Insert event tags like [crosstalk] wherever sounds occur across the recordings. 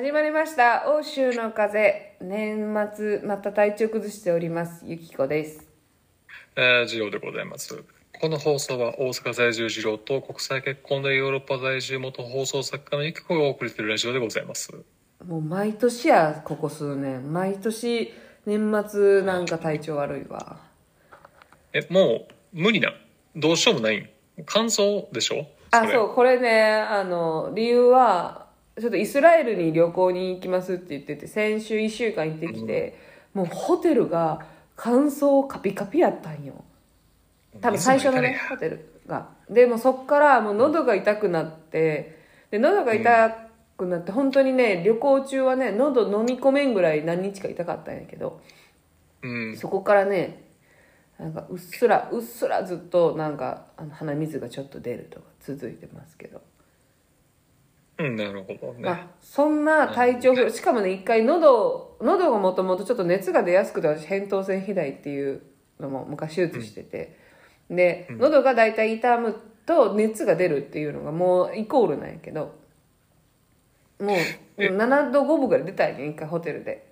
始まりました。欧州の風。年末また体調崩しております。ゆきこです。えー、ジローでございます。この放送は大阪在住ジローと国際結婚でヨーロッパ在住元放送作家のゆきこがお送りするラジオでございます。もう毎年やここ数年。毎年年末なんか体調悪いわ。え、もう無理な。どうしようもない。ん。乾燥でしょ？れ。あそう。これねあの理由はちょっとイスラエルに旅行に行きますって言ってて先週1週間行ってきて、もうホテルが乾燥カピカピやったんよ。多分最初のねホテルが。でもそっからもう喉が痛くなってで喉が痛くなって本当にね旅行中はね喉飲み込めんぐらい何日か痛かったんやけどうん。そこからねなんかうっすらうっすらずっとなんかあの鼻水がちょっと出るとか続いてますけど、うん、なるほどね。まあ、そんな体調不良しかもね一回喉喉がもともとちょっと熱が出やすくて私扁桃腺肥大っていうのも昔手術してて、で喉が大体痛むと熱が出るっていうのがもうイコールなんやけどもう7度5分ぐらい出たんやね一回ホテルで。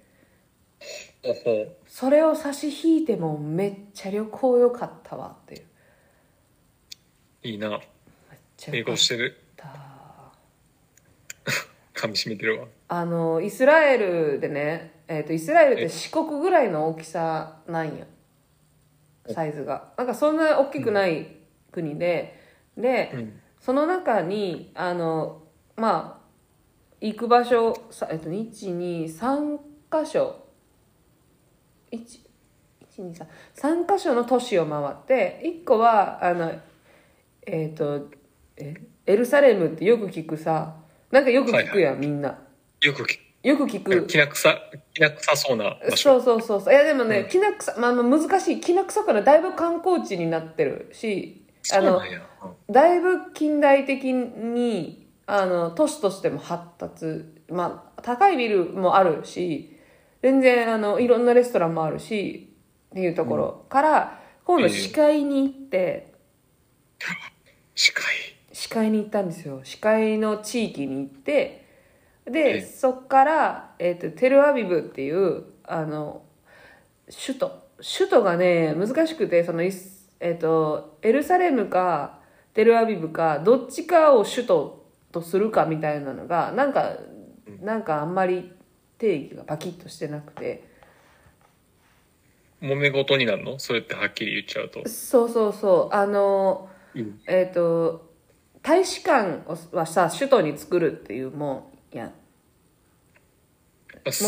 それを差し引いてもめっちゃ旅行良かったわっていう。いいな。めっちゃ英良かっ語してる。た噛み締めてるわ。あのイスラエルでね、えー、とイスラエルって四国ぐらいの大きさなんよ。サイズが。なんかそんな大きくない国で、で、うん。その中にあのまあ行く場所さ、えっと、123箇所。123箇所の都市を回って1個はあのえっ、とえ？エルサレムってよく聞くさなんかよく聞くやん、みんな。よくき、よく聞く。きな臭、きな臭そうな場そ所。うそう。そうそういやでもね、きな臭まあまあ難しい。きな臭くないだいぶ観光地になってるしあのだいぶ近代的にあの都市としても発達。まあ高いビルもあるし全然あのいろんなレストランもあるしっていうところから、今度視界に行って、[laughs] 視界。視界に行ったんですよ。視界の地域に行ってで、ええ。そっから、えー、とテルアビブっていうあの首都。首都がね難しくてそのイス、えー、とエルサレムかテルアビブかどっちかを首都とするかみたいなのがなんかなんかあんまり定義がパキッとしてなくて。揉め事になるの？そうやってはっきり言っちゃうと。そうそうそう。あのうん。えっ、と大使館はさ首都に作るっていうもんや。も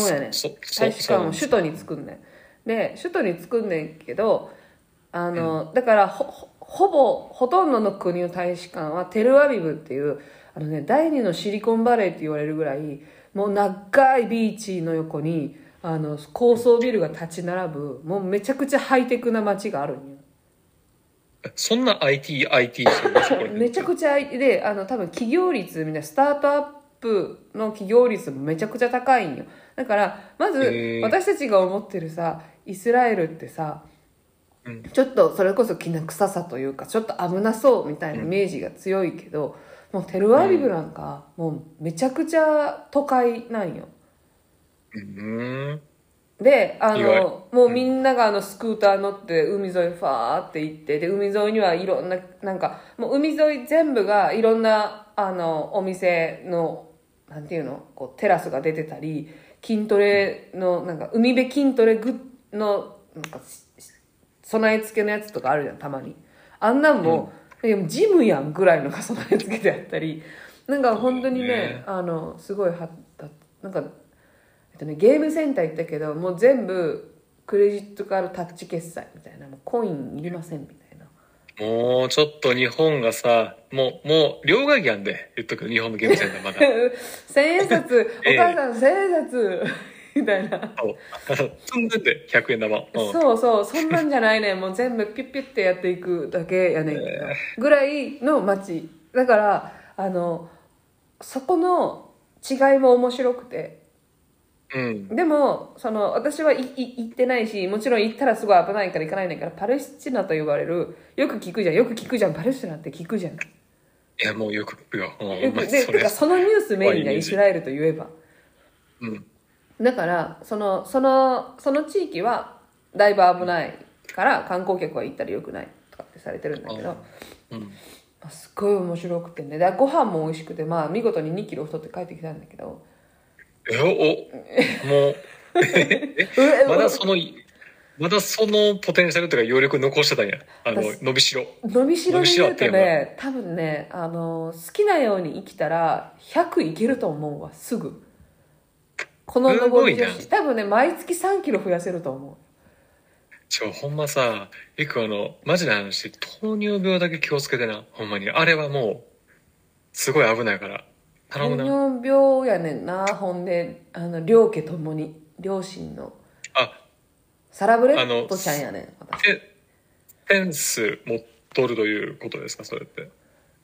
うやね。そ、そ、大使館を首都に作んねん。で首都に作んねんけどあの、だからほほほぼほとんどの国の大使館はテルアビブっていうあのね第二のシリコンバレーって言われるぐらいもう長いビーチの横にあの高層ビルが立ち並ぶもうめちゃくちゃハイテクな街があるんよそんな IT、IT してるのそこに。めちゃくちゃであの多分企業率みたいなスタートアップの企業率もめちゃくちゃ高いんよ。だからまず私たちが思ってるさイスラエルってさ、うん。ちょっとそれこそきな臭さというかちょっと危なそうみたいなイメージが強いけど、もうテルアビブなんか、もうめちゃくちゃ都会なんよ。うーん。であのもうみんながあのスクーター乗って海沿いファーって行ってで海沿いにはいろんななんかもう海沿い全部がいろんなあのお店のなんていうの？こうテラスが出てたり筋トレのなんか海辺筋トレグッのなんかし備え付けのやつとかあるじゃんたまに。あんなんも、うジムやんぐらいのが備え付けてあったりなんか本当にねね。あのすごいはなんかとね、ゲームセンター行ったけどもう全部クレジットカードタッチ決済みたいなもうコインいりませんみたいなもうちょっと日本がさ、もう、もう、両替機あんで、言っとく日本のゲームセンターまだ。[laughs] 千円札お [laughs] ええ母さん千円札みたいな、そう。積んでて、100円玉。うん。そうそうそんなんじゃないねんもう全部ピュッピュッてやっていくだけやねんけど、ぐらいの街だからあのそこの違いも面白くてうん。でもその私はいい行ってないしもちろん行ったらすごい危ないから行かないねんからパレスチナと呼ばれるよく聞くじゃんよく聞くじゃんパレスチナって聞くじゃんいや、もうよく聞くよ。うん、よくでてかそのニュースメインがイスラエルといえばうん。だからそのそのその地域はだいぶ危ないから観光客は行ったらよくないとかってされてるんだけど、うん。まあすっごい面白くてねでご飯も美味しくてまあ見事に2キロ太って帰ってきたんだけどえ、お、もう、え [laughs] まだその、まだそのポテンシャルというか余力残してたんや。あの、私伸びしろ。伸びしろで言うとね多分ねあの好きなように生きたら100いけると思うわすぐこの上り調すごい子多分ね毎月3キロ増やせると思うちょ、ほんまさ、いくあの、マジな話、糖尿病だけ気をつけてな。ほんまに。あれはもう、すごい危ないから。糖。尿病やねんなほんであの両家ともに両親の。あ、サラブレッドちゃんやねん私。で、センス持っとるということですか、それって。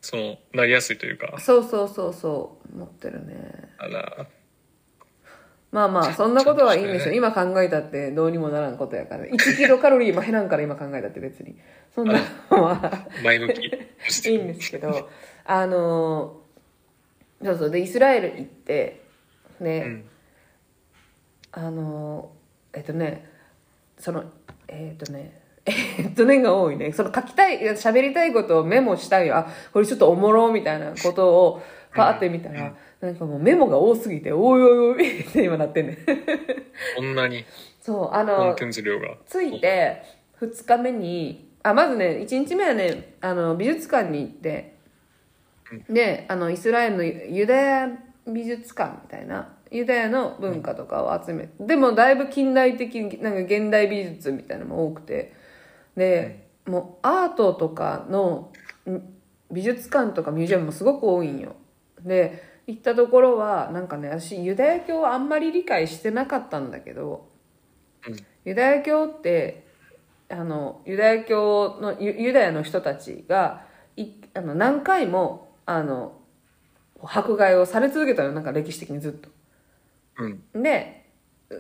その、なりやすいというか。そうそうそうそう持ってるね。あら、まあまあそんなことはいいんですよ、ち今考えたってどうにもならんことやから。1キロカロリーも減らんから今考えたって別に。そんなのは前向き。[laughs] いいんですけどあのそうそう。でイスラエル行ってね、うん。あのえっとねそのえっとね [laughs] えっとねが多いね。その書きたい喋りたいことをメモしたい。よあこれちょっとおもろみたいなことをパーって見たら、なんかもうメモが多すぎておいおいおいって今なってんねん。[laughs] こんなに。そうあコンのテンツ量が。着いて2日目にあまずね1日目はねあの美術館に行ってであのイスラエルのユダヤ美術館みたいなユダヤの文化とかを集めでもだいぶ近代的なんか現代美術みたいなのも多くてで、もうアートとかのん美術館とかミュージアムもすごく多いんよ。で行ったところはなんかね私ユダヤ教はあんまり理解してなかったんだけど、うん。ユダヤ教ってあのユダヤ教のユユダヤの人たちがいあの何回もあの迫害をされ続けたのなんか歴史的にずっと。うん。で、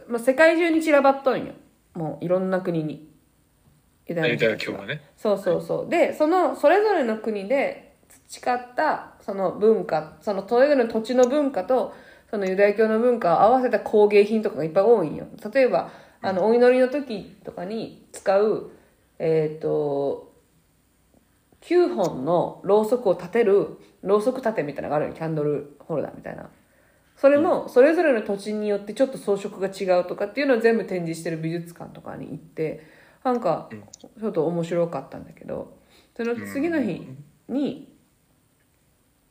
まあ、世界中に散らばっとんよもういろんな国にユダヤ教がね。そうそうそうでそのそれぞれの国で培ったその文化そのそれぞれの土地の文化とそのユダヤ教の文化を合わせた工芸品とかがいっぱい多いんよ例えばあのお祈りの時とかに使うえっ、と9本のろうそくを立てるろうそく立てみたいなのがあるよキャンドルホルダーみたいな。それもそれぞれの土地によってちょっと装飾が違うとかっていうのを全部展示してる美術館とかに行ってなんかちょっと面白かったんだけどその次の日に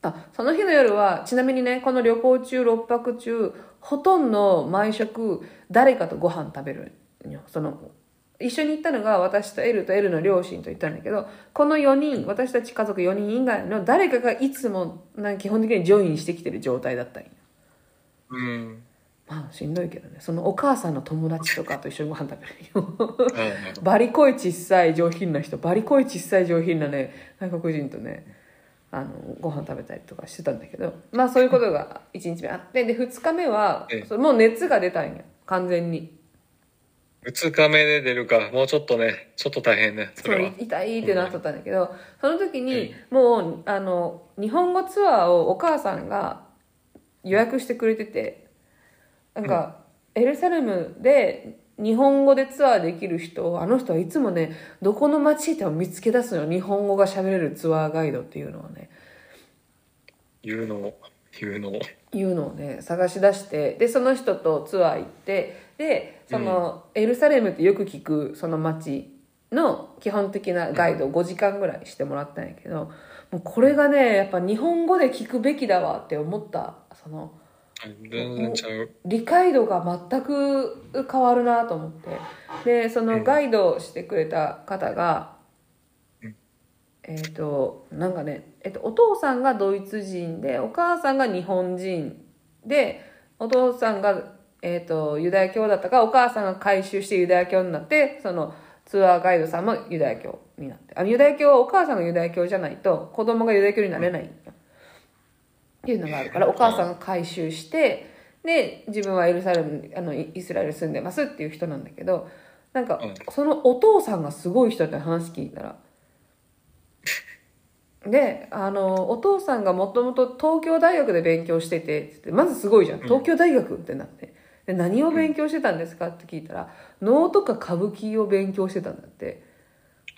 あその日の夜はちなみにねこの旅行中6泊中ほとんど毎食誰かとご飯食べるその一緒に行ったのが私とエルとエルの両親と行ったんだけどこの4人私たち家族4人以外の誰かがいつもなんか基本的にジョインしてきてる状態だったんよ。うん。まあしんどいけどね。そのお母さんの友達とかと一緒にご飯食べるよ。あバリコイ小さい上品な人。バリコイ小さい上品なね外国人とねあのご飯食べたりとかしてたんだけど。まあそういうことが1日目あってで2日目はもう熱が出たんや完全に2日目で出るか。もうちょっとね、ちょっと大変ね。それは。痛いってなっとったんだけどその時にもうあの日本語ツアーをお母さんが予約してくれててなんか、エルサレムで日本語でツアーできる人あの人はいつもねどこの街行っても見つけ出すのよ日本語が喋れるツアーガイドっていうのをね言うのを、言うのを。いうのをね探し出してでその人とツアー行ってでその、エルサレムってよく聞くその街の基本的なガイドを5時間ぐらいしてもらったんやけどもうこれがねやっぱ日本語で聞くべきだわって思ったその。理解度が全く変わるなと思って。でそのガイドをしてくれた方が、うん。えっ、となんかね、えっとお父さんがドイツ人でお母さんが日本人でお父さんが、えっとユダヤ教だったからお母さんが改宗してユダヤ教になってそのツアーガイドさんもユダヤ教になって。あのユダヤ教はお母さんがユダヤ教じゃないと子供がユダヤ教になれないっていうのがあるからお母さんが改宗してで自分はエルサレムあのイイスラエルに住んでますっていう人なんだけどなんかうん。そのお父さんがすごい人って話聞いたら。であのお父さんがもともと東京大学で勉強しててつってまずすごいじゃん。東京大学ってなってで何を勉強してたんですか？って聞いたら能とか歌舞伎を勉強してたんだって。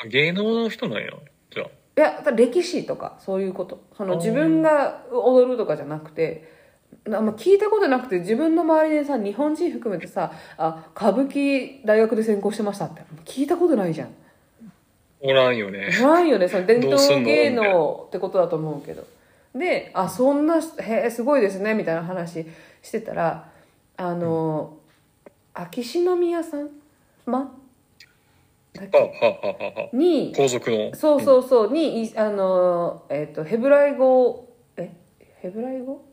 あ芸能の人なんや。じゃあ。いや歴史とかそういうこと。その自分が踊るとかじゃなくてあんま聞いたことなくて自分の周りでさ日本人含めてさあ歌舞伎大学で専攻してましたって。聞いたことないじゃん。おらんよね。ないよね。その伝統芸能ってことだと思うけど。であそんなへえすごいですねみたいな話してたらあの秋篠宮さん？ま？だっはあ、けはあはあはあは。にあ、皇族の？そうそうそうにいあの、えっとヘブライ語え？ヘブライ語？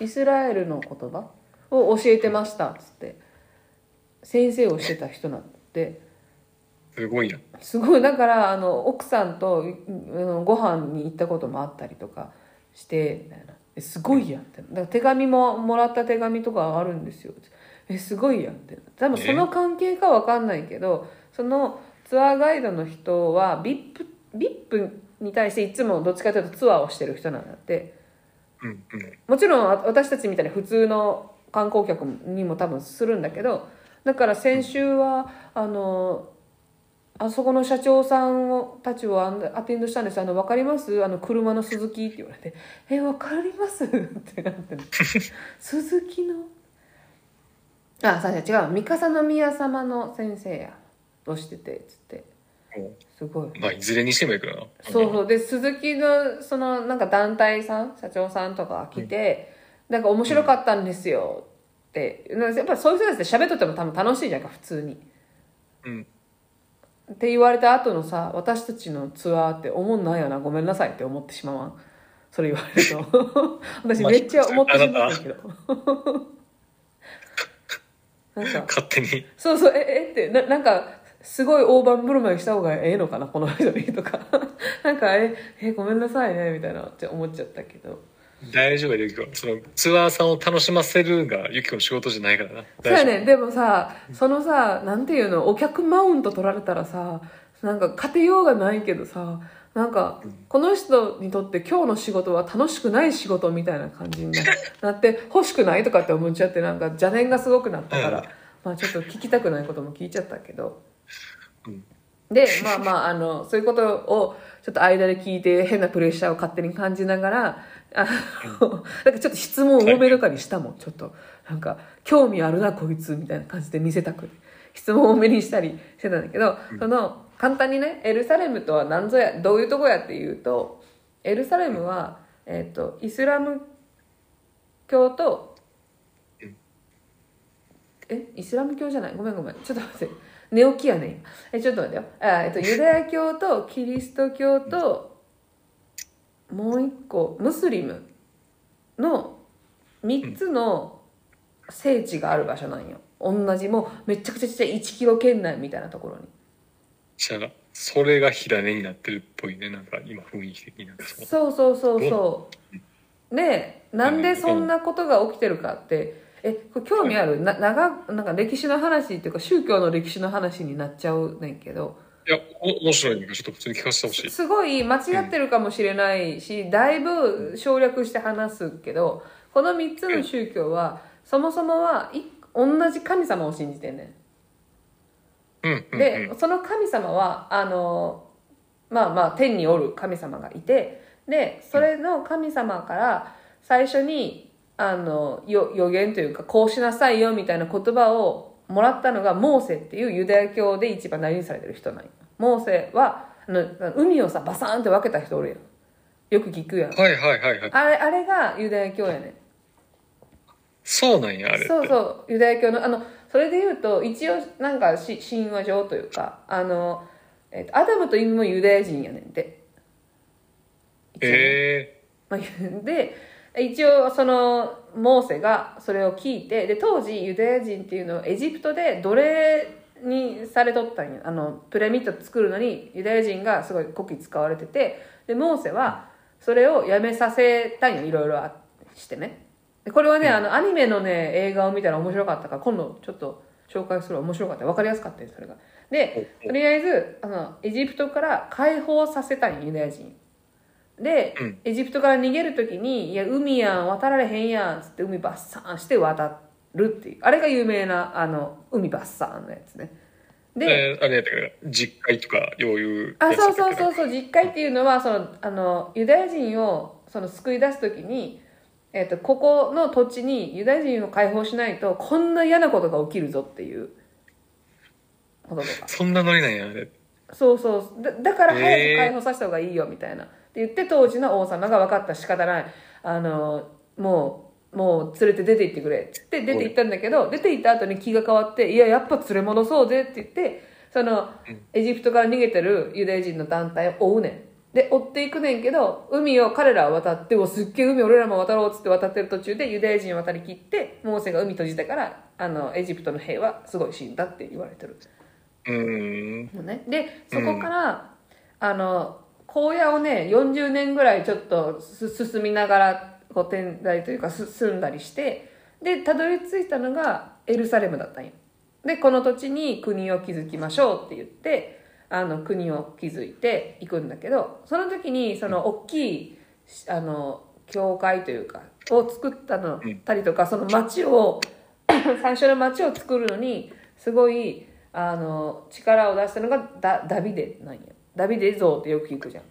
イスラエルの言葉？を教えてましたっつって。先生をしてた人なんてすごいな。すごい。だからあの奥さんとうんご飯に行ったこともあったりとかしてみたいなえすごいやんって。だから手紙ももらった手紙とかあるんですよ。えすごいやんって。多分その関係かわかんないけどそのツアーガイドの人は VIP, VIP に対していつもどっちかというとツアーをしてる人なんだって。うんうん。もちろんあ私たちみたいな普通の観光客にも多分するんだけどだから先週はあのあそこの社長さんをたちをアテンドしたんです。あの分かります？あの車の鈴木って言われて「え分かります?」ってなって。る [laughs] 鈴木の？あさ違う。三笠宮様の先生やとしててつって。もすごい。うまあ、いずれにしてもいいけどな。そうそう。で鈴木のそのなんか団体さん社長さんとかが来て、なんか面白かったんですよ。って、なんかやっぱりそういう人たちで喋っとっても多分楽しいじゃんか普通に。うん。って言われた後のさ私たちのツアーって思んないよなごめんなさいって思ってしまわん？それ言われると。[laughs] 私めっちゃ思ってしまうんだけど。[laughs] なんか勝手に。そうそうええってななんかすごい大盤振る舞いした方がええのかなこの人にとか。[laughs] なんかええごめんなさいねみたいなって思っちゃったけど大丈夫ゆきこ。その、ツアーさんを楽しませるが、ゆきこの仕事じゃないからな。そうやね。んでもさそのさなんていうの？お客マウント取られたらさなんか勝てようがないけどさなんかこの人にとって今日の仕事は楽しくない仕事みたいな感じにな [laughs] なって欲しくないとかって思っちゃってなんか邪念がすごくなったから、うん。まあちょっと聞きたくないことも聞いちゃったけど。うん。でまあまああのそういうことをちょっと間で聞いて変なプレッシャーを勝手に感じながらあのなんかちょっと質問多めとかにしたもんちょっと。なんか興味あるなこいつみたいな感じで見せたくて。質問多めにしたりしてたんだけど、その簡単にねエルサレムとは何ぞやどういうとこやっていうとエルサレムは、えっとイスラム教とえ？イスラム教じゃない？ごめんごめん。ちょっと待って。寝起きやね。今えちょっと待ってよ。あ、えっと、ユダヤ教とキリスト教ともう一個ムスリムの3つの聖地がある場所なんよ。同じもうめちゃくちゃちっちゃい1キロ圏内みたいなところに。夫。じゃあ、それが火種になってるっぽいね。なんか、今雰囲気的になんかそう。そうそうそうそう。でなんでそんなことが起きてるかって。えこれ興味ある？な長なんか歴史の話っていうか宗教の歴史の話になっちゃうねんけどいや、お面白いちょっと普通に聞かせてほしい。すごい間違ってるかもしれないし、だいぶ省略して話すけどこの3つの宗教はそもそもはい同じ神様を信じてんねうん、うん、うん。んで、その神様はあのまあまあ天におる神様がいてでそれの神様から最初にあのよ予言というかこうしなさいよみたいな言葉をもらったのがモーセっていうユダヤ教で一番大事にされてる人なんよ。モーセはあの海をさバサーンって分けた人おるやん。よく聞くやん。はいはいはいはい。あれあれがユダヤ教やねん。そうなんや、あれって。そうそう。ユダヤ教のあのそれで言うと一応なんかし神話上というかあの、えっとアダムとイブもユダヤ人やねんて。一応ね。えまあ、[laughs] で一応そのモーセがそれを聞いてで当時ユダヤ人っていうのはエジプトで奴隷にされとったんよ。あのピラミッド作るのにユダヤ人がすごい古希使われててでモーセはそれをやめさせたんよ。いろいろあしてね。でこれはね、あのアニメのね映画を見たら面白かったから今度ちょっと紹介するわ面白かった。分かりやすかったよそれが。でとりあえずあのエジプトから解放させたんよユダヤ人で、うん。エジプトから逃げる時に「いや海やん渡られへんやん」っつって海バッサーンして渡るっていう。あれが有名なあの海バッサーンのやつね。で、で、あれやったけど、実会とか、よういうあそうそうう。そうそう実会っていうのはそのあのユダヤ人をその救い出す時に、えっとここの土地にユダヤ人を解放しないとこんな嫌なことが起きるぞっていう。[laughs] こととか。そんなノリなんや、あれ。そうそう。だだから早く解放させた方がいいよみたいな、って言って当時の王様が分かった仕方ない。あのもうもう連れて出て行ってくれって言って出て行ったんだけど出て行った後に気が変わっていややっぱ連れ戻そうぜって言ってそのエジプトから逃げてるユダヤ人の団体を追うねん。で追っていくねんけど海を彼らは渡っておすっげえ海俺らも渡ろうっつって渡ってる途中でユダヤ人を渡りきってモーセが海閉じたからあのエジプトの兵はすごい死んだって言われてる。うーん。のね。でそこから、あの荒野をね40年ぐらいちょっとす進みながらこう転在というかす住んだりしてでたどり着いたのがエルサレムだったんよ。でこの土地に国を築きましょうって言ってあの国を築いていくんだけどその時にその大きいあの教会というかを作ったのたりとかその町を [coughs] 最初の町を作るのにすごいあの力を出したのがダダビデなんよダビデ像ってよく聞くじゃん。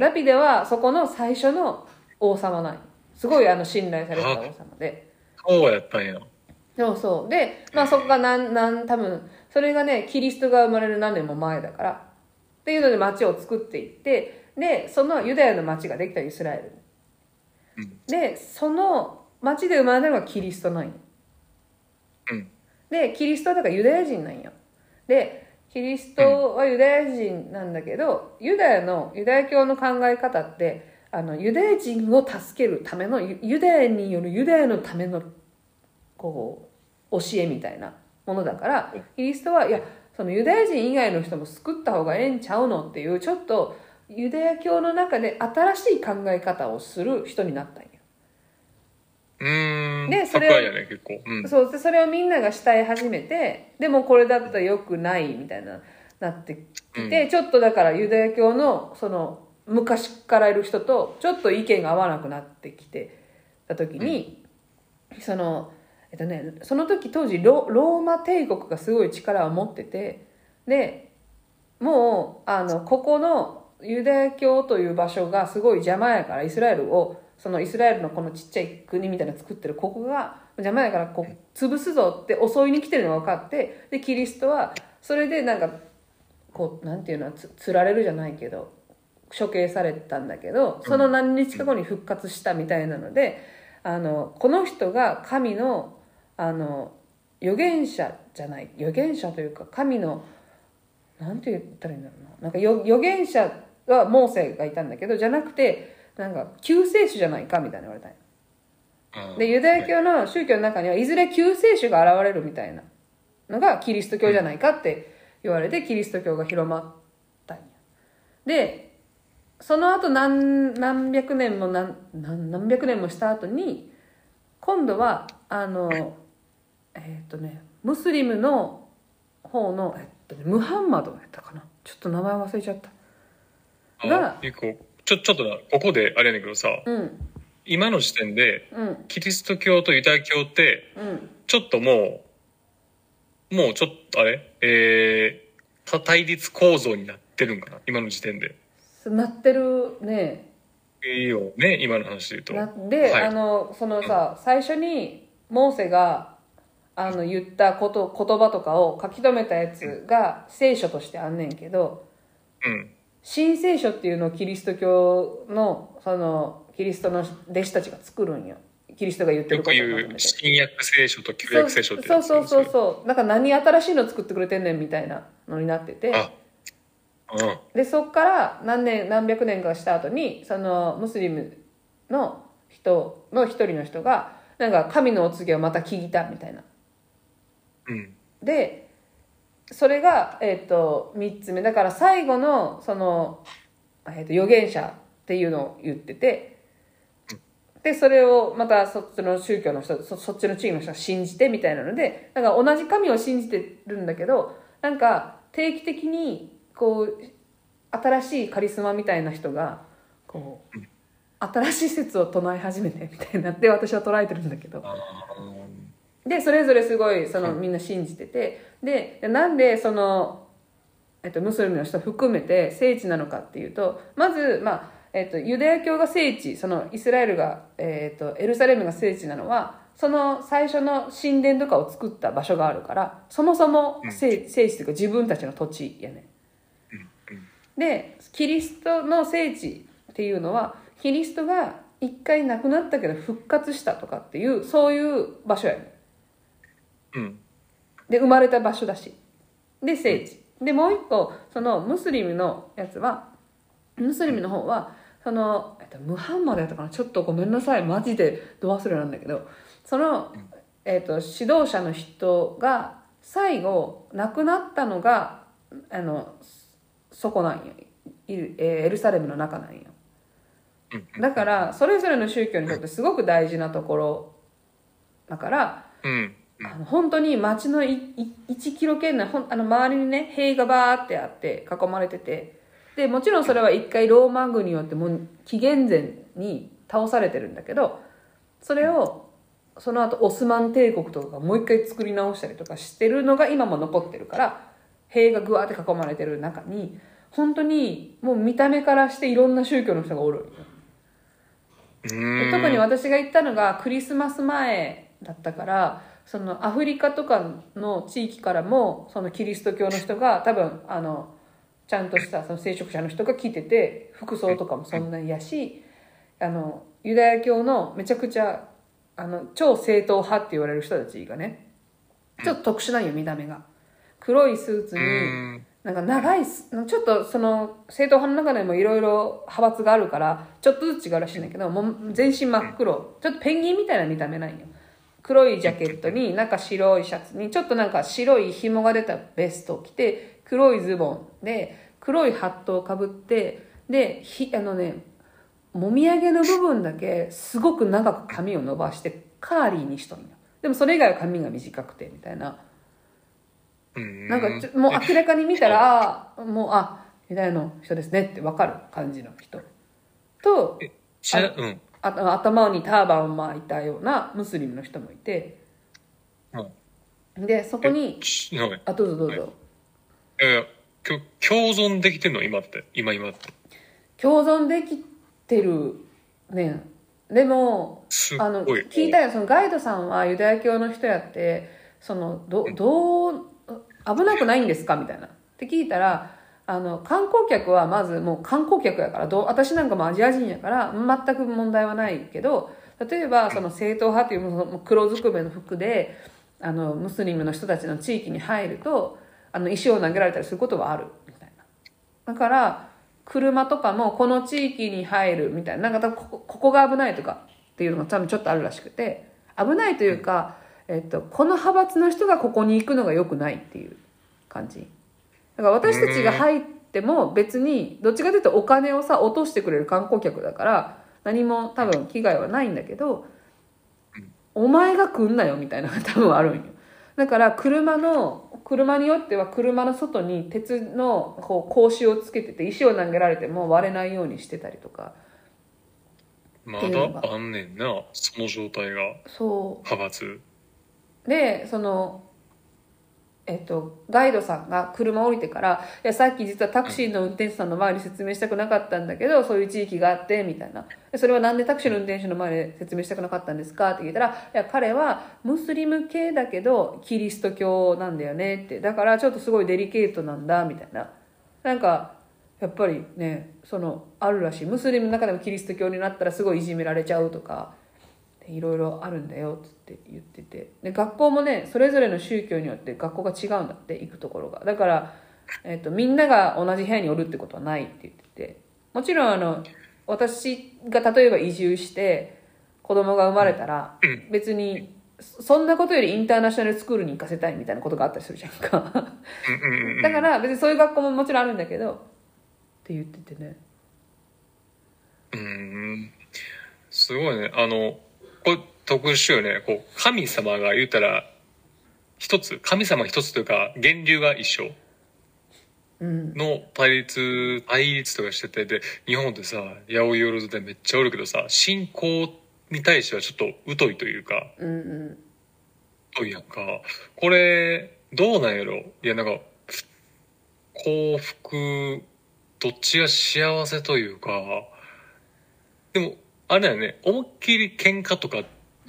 ダビデはそこの最初の王様なんよ。すごいあの信頼されてた王様で。そうやったんや。そうそう。でまあそこがなんなん多分それがねキリストが生まれる何年も前だから。っていうので町を作っていってでそのユダヤの町ができたイスラエル。にでその町で生まれたのがキリストなんよ。うん。でキリストはだからユダヤ人なんよ。でキリストはユダヤ人なんだけど、ユダヤのユダヤ教の考え方ってあのユダヤ人を助けるためのユユダヤによるユダヤのためのこう教えみたいなものだからキリストはいやそのユダヤ人以外の人も救った方がええんちゃうのっていうちょっとユダヤ教の中で新しい考え方をする人になったうーん。でそれをね、結構。うん。そうでそれをみんなが慕い始めてでもこれだったらよくないみたいななってきて、ちょっとだからユダヤ教のその昔からいる人とちょっと意見が合わなくなってきてた時に、そのえっとねその時当時ロローマ帝国がすごい力を持っててでもうあのここのユダヤ教という場所がすごい邪魔やからイスラエルをそのイスラエルのこのちっちゃい国みたいなの作ってるここが邪魔やからこう潰すぞって襲いに来てるのが分かってでキリストはそれでなんかこうなんていうのつつられるじゃないけど処刑されたんだけどその何日か後に復活したみたいなので、あのこの人が神のあの預言者じゃない預言者というか神のなんて言ったらいいんだろうな。なんかよ預言者はモーセがいたんだけどじゃなくてなんか救世主じゃないかみたいな言われたんよ。うん。でユダヤ教の宗教の中にはいずれ救世主が現れるみたいなのがキリスト教じゃないかって言われてキリスト教が広まったんやでその後何何百年も何何何百年もした後に今度はあのえっ、とねムスリムの方の、えっとね、ムハンマドやったかな。ちょっと名前忘れちゃった。があ結構、ちょ、ちょっとな、ここであれやねんけどさ、うん。今の時点で、うん。キリスト教とユダヤ教って、うん。ちょっともう、もうちょっと、あれ？えー、た対立構造になってるんかな？今の時点で。なってるね。いいよね、今の話で言なうと。で、はい。あのそのさ最初にモーセがあの言ったこと言葉とかを書き留めたやつが聖書としてあんねんけどうん。新聖書っていうのをキリスト教のそのキリストの弟子たちが作るんよキリストが言ってるよく言う、ことをまとめて新約聖書と旧約聖書ってそうそうそうう。そうなんか何新しいの作ってくれてんねんみたいなのになっててあ、うん。でそっから何年何百年かした後にそのムスリムの人の一人の人がなんか神のお告げをまた聞いたみたいなうん。でそれが、えー、と3つ目。だから最後のその、えー、と預言者っていうのを言っててでそれをまたそっちの宗教の人そそっちの地域の人が信じてみたいなのでだから同じ神を信じてるんだけどなんか定期的にこう新しいカリスマみたいな人がこう新しい説を唱え始めてみたいになって私は捉えてるんだけど。あでそれぞれすごいそのみんな信じてて。でなんでその、えっと、ムスリムの人含めて聖地なのかっていうとまず、まあえっと、ユダヤ教が聖地そのイスラエルが、えっと、エルサレムが聖地なのはその最初の神殿とかを作った場所があるからそもそも聖,、聖地というか自分たちの土地やねでキリストの聖地っていうのはキリストが一回亡くなったけど復活したとかっていうそういう場所やねうん。で生まれた場所だし。で聖地。でもう一個そのムスリムのやつはムスリムの方はその、えっと、ムハンマドやったかな？ちょっとごめんなさい。マジでど忘れなんだけど。その、えっと、指導者の人が最後亡くなったのがあのそこなんよ。いるえーエルサレムの中なんよ。うん。だからそれぞれの宗教にとってすごく大事なところだからうんあの本当に街のいい1キロ圏内ほんあの周りにね塀がバーってあって囲まれてて。でもちろんそれは一回ローマ軍によってもう紀元前に倒されてるんだけどそれをその後オスマン帝国とかがもう一回作り直したりとかしてるのが今も残ってるから塀がぐわーって囲まれてる中に本当にもう見た目からしていろんな宗教の人がおる特に私が行ったのがクリスマス前だったからそのアフリカとかの地域からもそのキリスト教の人が多分あのちゃんとしたその聖職者の人が来てて服装とかもそんなにやしあのユダヤ教のめちゃくちゃあの超正統派って言われる人たちがねちょっと特殊なんよ見た目が。黒いスーツになんか長いちょっとその正統派の中でもいろいろ派閥があるからちょっとずつ違うらしいんだけどもう全身真っ黒。ちょっとペンギンみたいな見た目なんよ。黒いジャケットに中白いシャツにちょっとなんか白い紐が出たベストを着て黒いズボンで黒いハットをかぶってでひあのねもみあげの部分だけすごく長く髪を伸ばしてカーリーにしとんよ。でもそれ以外は髪が短くてみたいな。うん。なんかちょもう明らかに見たら、[laughs] あもう、あ、ユダヤの人ですねってわかる感じの人。と、ちなうんあ頭にターバンを巻いたようなムスリムの人もいて、で、そこに、あ、どうぞどうぞ。えー、きょ共存できてんの今って？今今って。共存できてるねん。でも、すあの、聞いたよ、そのガイドさんはユダヤ教の人やって、その、ど、どう、危なくないんですか？みたいな。って聞いたら、あの、観光客はまずもう観光客やから、どう、私なんかもアジア人やから、全く問題はないけど、例えば、その正統派というその黒ずくめの服で、あの、ムスリムの人たちの地域に入ると、あの、石を投げられたりすることはある、みたいな。だから、車とかもこの地域に入るみたいな、なんか多分ここここが危ないとかっていうのが多分ちょっとあるらしくて、危ないというか、えっと、この派閥の人がここに行くのが良くないっていう感じ。だから私たちが入っても別に、どっちかというとお金をさ、落としてくれる観光客だから、何も多分危害はないんだけど、お前が来んなよみたいなのが多分あるんよ。だから車の、車によっては車の外に鉄のこう格子をつけてて石を投げられても割れないようにしてたりとか。まだあんねんなその状態がそう。派閥でそのえっと、ガイドさんが車降りてから「いやさっき実はタクシーの運転手さんの前に説明したくなかったんだけどそういう地域があって」みたいな。それはなんでタクシーの運転手の前で説明したくなかったんですか?」って聞いたら「いや彼はムスリム系だけどキリスト教なんだよね」って。だからちょっとすごいデリケートなんだ。みたいな。なんかやっぱりねそのあるらしい。ムスリムの中でもキリスト教になったらすごいいじめられちゃうとか。いろいろあるんだよっつって言ってて。で学校もねそれぞれの宗教によって学校が違うんだって行くところが。だから、えっとみんなが同じ部屋におるってことはないって言ってて。もちろんあの私が例えば移住して子供が生まれたら別にそそんなことよりインターナショナルスクールに行かせたいみたいなことがあったりするじゃんか。だから別にそういう学校ももちろんあるんだけどって言っててね。うーん。すごいね。あの、これ特殊よね。こう、神様が言ったら、一つ、神様一つというか、源流が一緒。うんの対立、対立とかしてて、で、日本ってさ、八百万でめっちゃおるけどさ、信仰に対してはちょっと疎いというか、うんうん疎いやんか。これ、どうなんやろ？いや、なんか、幸福、どっちが幸せというか、でも、あれだよね、思いっきり喧嘩とか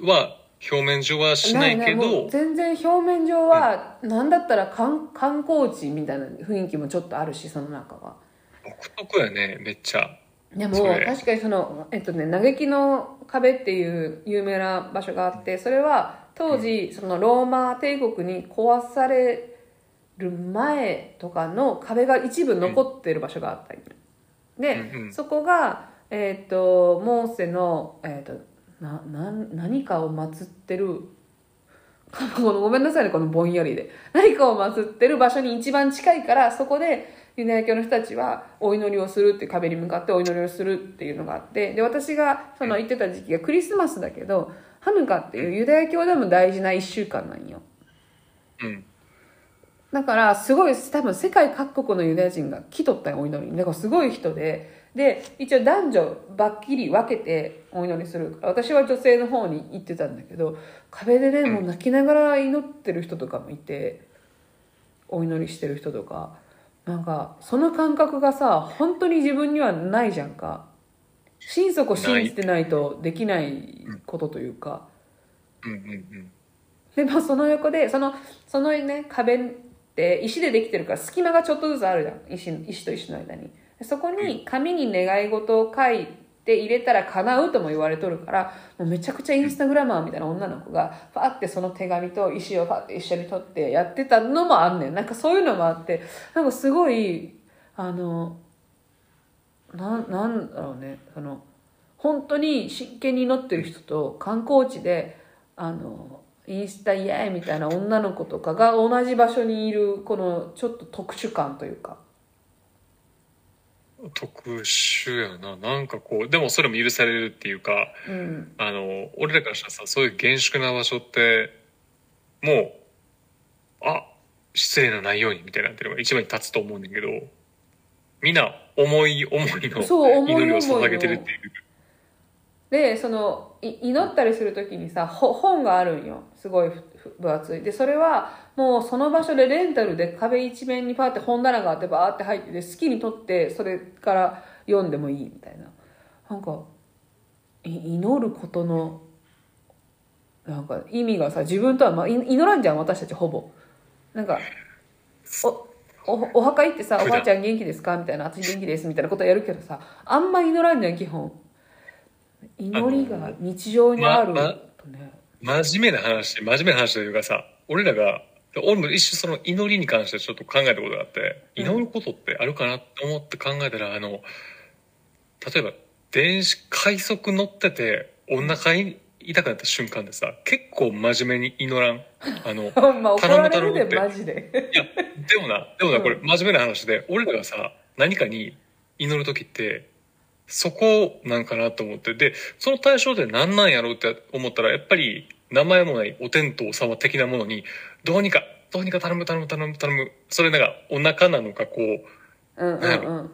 は表面上はしないけもどう、全然表面上はなんだったら観観光地みたいな雰囲気もちょっとあるしその中は。独特やね、めっちゃ。でも確かにそのえっとね嘆きの壁っていう有名な場所があってそれは当時そのローマ帝国に壊される前とかの壁が一部残ってる場所があったりで、そこがえっとモーセのえっとななん何かを祀ってる [laughs] このごめんなさいねこのぼんやりで。何かを祀ってる場所に一番近いからそこでユダヤ教の人たちはお祈りをするって壁に向かってお祈りをするっていうのがあってで私がその言ってた時期がクリスマスだけどハヌカっていうユダヤ教でも大事な1週間なんよ。うん。だからすごい多分世界各国のユダヤ人が来とったよお祈りに。だからすごい人でで一応男女ばっきり分けてお祈りする。私は女性の方に行ってたんだけど壁でねもう泣きながら祈ってる人とかもいてお祈りしてる人とか。なんかその感覚がさ本当に自分にはないじゃんか。心底信じてないとできないことというか。うん。うん。うん。でまあその横でそのそのね壁って石でできてるから隙間がちょっとずつあるじゃん。石石と石の間にそこに紙に願い事を書いて入れたら叶うとも言われとるからもうめちゃくちゃインスタグラマーみたいな女の子がファーってその手紙と石をファーって一緒に取ってやってたのもあんねん。なんかそういうのもあってなんかすごいあのなんなんだろうね。その本当に真剣に祈ってる人と観光地であのインスタイエーイみたいな女の子とかが同じ場所にいるこのちょっと特殊感というか特殊やな。なんかこう、でもそれも許されるっていうか、うんあの、俺らからしたらさ、そういう厳粛な場所って、もう、あ、失礼のないようにみたいなっていうのが一番に立つと思うねんだけど、みんな思い思いの祈りを捧げてるっていう。でそのい祈ったりする時にさほ本があるんよすごい分厚いでそれはもうその場所でレンタルで壁一面にパーって本棚があってバーって入ってて好きに取ってそれから読んでもいいみたいな。なんかい祈ることのなんか意味がさ自分とは、まあ、い祈らんじゃん私たちほぼ。なんかおおお墓行ってさ「おばあちゃん元気ですか?」みたいな「私元気です」みたいなことやるけどさあんま祈らんじゃん基本。祈りが日常にある真面目な話、真面目な話というかさ、俺らが、俺も一瞬その祈りに関してちょっと考えたことがあって、うん。祈ることってあるかなって思って考えたら、あの、例えば、電子、快速乗ってて、お腹に痛くなった瞬間でさ、結構真面目に祈らん？あの、[laughs] 頼む頼むって。マジで。いや、でもな、でもな、これ真面目な話で、俺らがさ、何かに祈るときって、そこなんかなと思って、で、その対象で何なんやろうって思ったら、やっぱり、名前もないお天道様的なものに、どうにか、どうにか頼む頼む頼む頼む。それなんか、お腹なのか、こう、うんうんうん。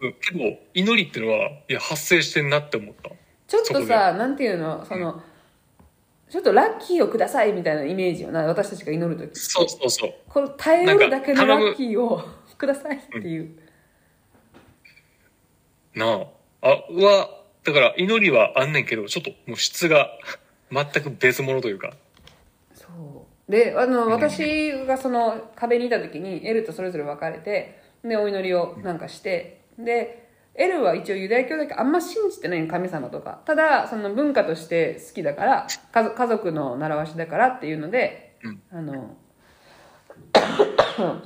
うん。結構、祈りっていうのは、いや、発生してんなって思った。ちょっとさなんていうの？そのちょっとラッキーをくださいみたいなイメージよな。私たちが祈る時そうそうそう。この耐えうるだけのラッキーを [laughs] くださいっていう、なあ。あ、は、だから、祈りはあんねんけど、ちょっともう質が、全く別物というか。そう。であのん。私がその壁にいた時にエルとそれぞれ分かれてでお祈りをなんかしてでエルは一応ユダヤ教だけどあんま信じてないの神様とか。ただその文化として好きだから家族家族の習わしだからっていうので、うん。あの [coughs]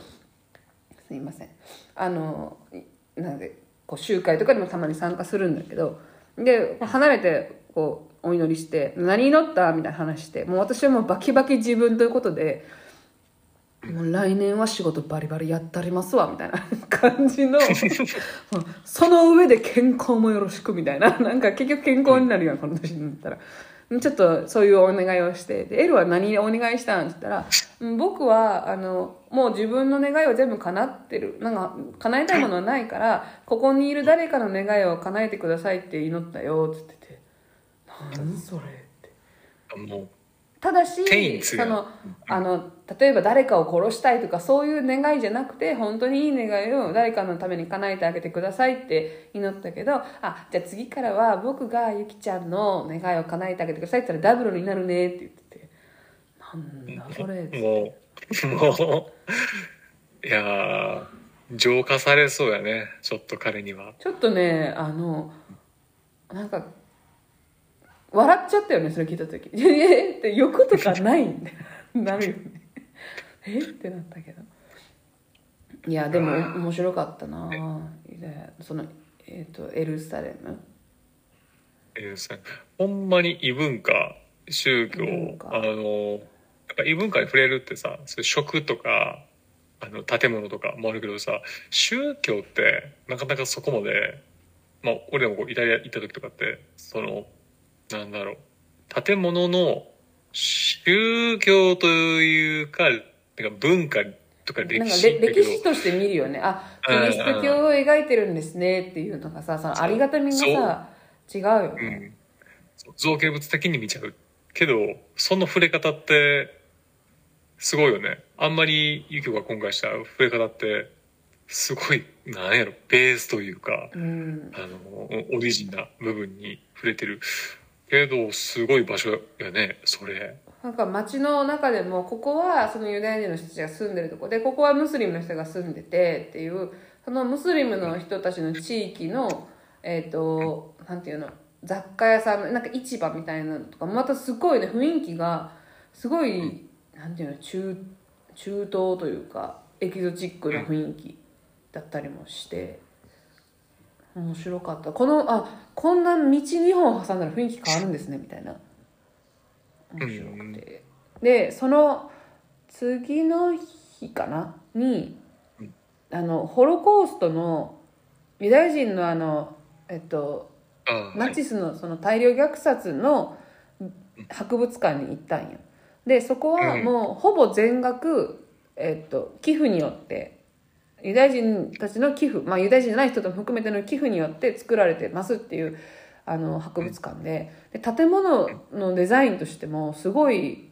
すいません。あのいなんでこう集会とかでもたまに参加するんだけどで離れてこうお祈りして「何祈った?」みたいな話してもう私はもうバキバキ自分ということでもう来年は仕事バリバリやってありますわみたいな感じの [laughs] その上で健康もよろしくみたいななんか結局健康になるやんこの年になったらちょっとそういうお願いをして、で、L は何お願いしたんって言ったら、うん僕は、あの、もう自分の願いは全部叶ってる。なんか、叶えたいものはないから、ここにいる誰かの願いを叶えてくださいって祈ったよ、って言ってて。何それって。もう、ただしそのあの例えば誰かを殺したいとかそういう願いじゃなくて本当にいい願いを誰かのために叶えてあげてくださいって祈ったけどあじゃあ次からは僕がゆきちゃんの願いを叶えてあげてくださいって言ったらダブルになるねって言ってて。なんだそれって。もう、[laughs] もう、いやー、浄化されそうやね、ちょっと彼には。ちょっとねあのなんか笑っちゃったよねそれ聞いた時「[laughs] えっ?」って欲とかないんで [laughs] なるよね。[laughs] えってなったけど。いやでも面白かったな。でそのえっ、とエルサレム。えーさほんまに異文化、宗教あの、やっぱ異文化に触れるってさ、そういう食とか、あの、建物とかもあるけどさ、宗教ってなかなかそこまで、まあ、俺らもこうイタリア行った時とかって、その、なんだろう、建物の宗教というか、なんか文化とか歴史歴史として見るよね。あキリスト教を描いてるんですねっていうのがさそのありがたみがさ違うよう。ね、ん、造形物的に見ちゃうけどその触れ方ってすごいよね。あんまりゆきが今回した触れ方ってすごいなんやろベースというかうん。あのオリジンな部分に触れてるけどすごい場所やねそれ。なんか街の中でもここはそのユダヤ人の人たちが住んでるとこ。でここはムスリムの人が住んでてっていうそのムスリムの人たちの地域のえっ、となんていうの雑貨屋さんのなんか市場みたいなのとかまたすごいね雰囲気がすごいなんていうの中中東というかエキゾチックな雰囲気だったりもして面白かった。このあこんな道2本挟んだら雰囲気変わるんですねみたいな。面白くて、でその次の日かな？に、あのホロコーストのユダヤ人のあのえっとナチスのその大量虐殺の博物館に行ったんよ。でそこはもうほぼ全額、えっと、寄付によってユダヤ人たちの寄付、まあ、ユダヤ人じゃない人とも含めての寄付によって作られてますっていうあの博物館で。で建物のデザインとしてもすごい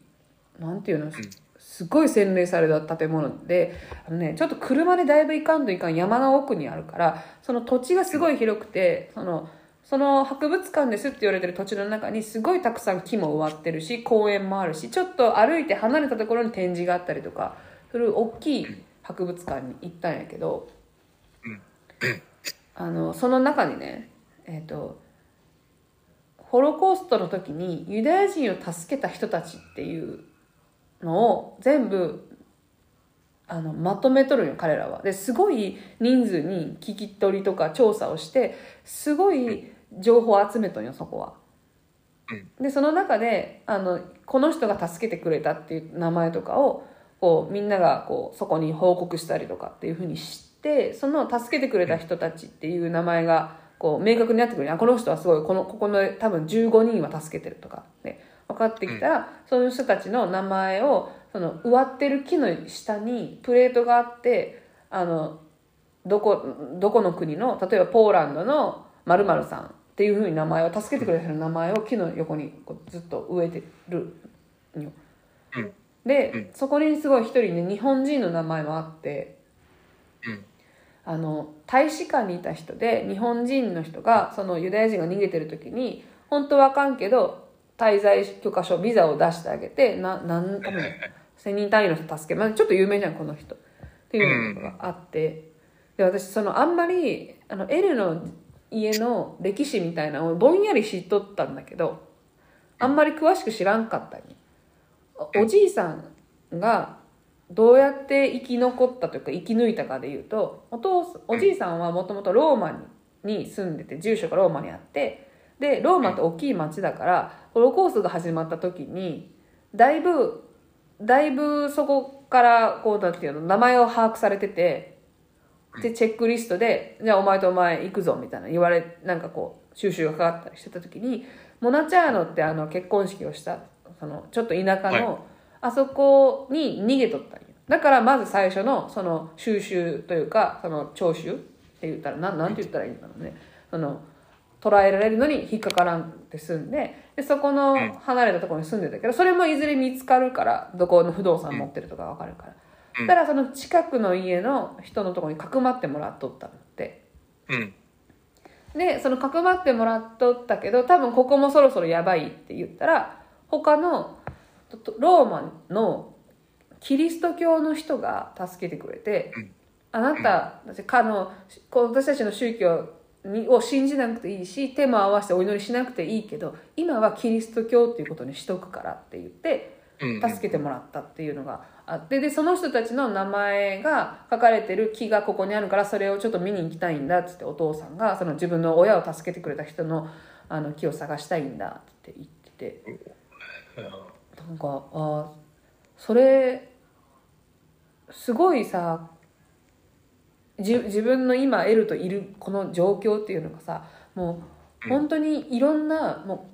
なんていうのすごい洗練された建物であの、ね、ちょっと車でだいぶ行かんといかん山の奥にあるからその土地がすごい広くてそのその博物館ですって言われてる土地の中にすごいたくさん木も植わってるし公園もあるしちょっと歩いて離れたところに展示があったりとかする大きい博物館に行ったんやけど [clears throat] あのその中にねえっ、とホロコーストの時にユダヤ人を助けた人たちっていうのを全部あのまとめとるんよ彼らは。ですごい人数に聞き取りとか調査をしてすごい情報を集めとんよそこは。でその中であのこの人が助けてくれたっていう名前とかをこうみんながこうそこに報告したりとかっていうふうにしてその助けてくれた人たちっていう名前がこう明確になってくる。あこの人はすごいこのここの多分15人は助けてるとか。で分かってきたら、その人たちの名前をその植わってる木の下にプレートがあってあのどこどこの国の例えばポーランドの〇〇さんっていうふうに名前を助けてくれてる名前を木の横にこうずっと植えてるんよ。うんで、そこにすごい一人ね日本人の名前もあって、うん。あの大使館にいた人で日本人の人がそのユダヤ人が逃げてる時に本当はあかんけど滞在許可証ビザを出してあげてななん多分1000人単位の人助けまあ、ちょっと有名じゃんこの人。っていうのがあって。で私そのあんまりあの L の家の歴史みたいなのをぼんやり知っとったんだけどあんまり詳しく知らんかったんよおおじいさんがどうやって生き残ったというか生き抜いたかでいうとお父おじいさんはもともとローマにに住んでて住所がローマにあってでローマって大きい町だからホロコーストが始まった時にだいぶだいぶそこからこうなんていうの名前を把握されててでチェックリストでじゃあお前とお前行くぞみたいな言われなんかこう収集がかかったりしてた時にモナチャーノってあの結婚式をしたそのちょっと田舎の、はい。あそこに逃げとったんよ。だからまず最初のその収集というかその徴収って言ったらなんなんて言ったらいいんだろうね。その捉えられるのに引っかからんって住んででそこの離れたところに住んでたけどそれもいずれ見つかるからどこの不動産持ってるとか分かるから、うん。だからその近くの家の人のところにかくまってもらっとったのって。うん。でそのかくまってもらっとったけど多分ここもそろそろやばいって言ったら他のローマのキリスト教の人が助けてくれて、うん。あなた私かの私たちの宗教にを信じなくていいし手も合わせてお祈りしなくていいけど今はキリスト教っていうことにしとくからって言ってうん。助けてもらったっていうのがあってでその人たちの名前が書かれてる木がここにあるからそれをちょっと見に行きたいんだっつってお父さんがその自分の親を助けてくれた人のあの木を探したいんだって言っててなんかあそれすごいさじ自分の今得るといるこの状況っていうのがさもう本当にいろんなも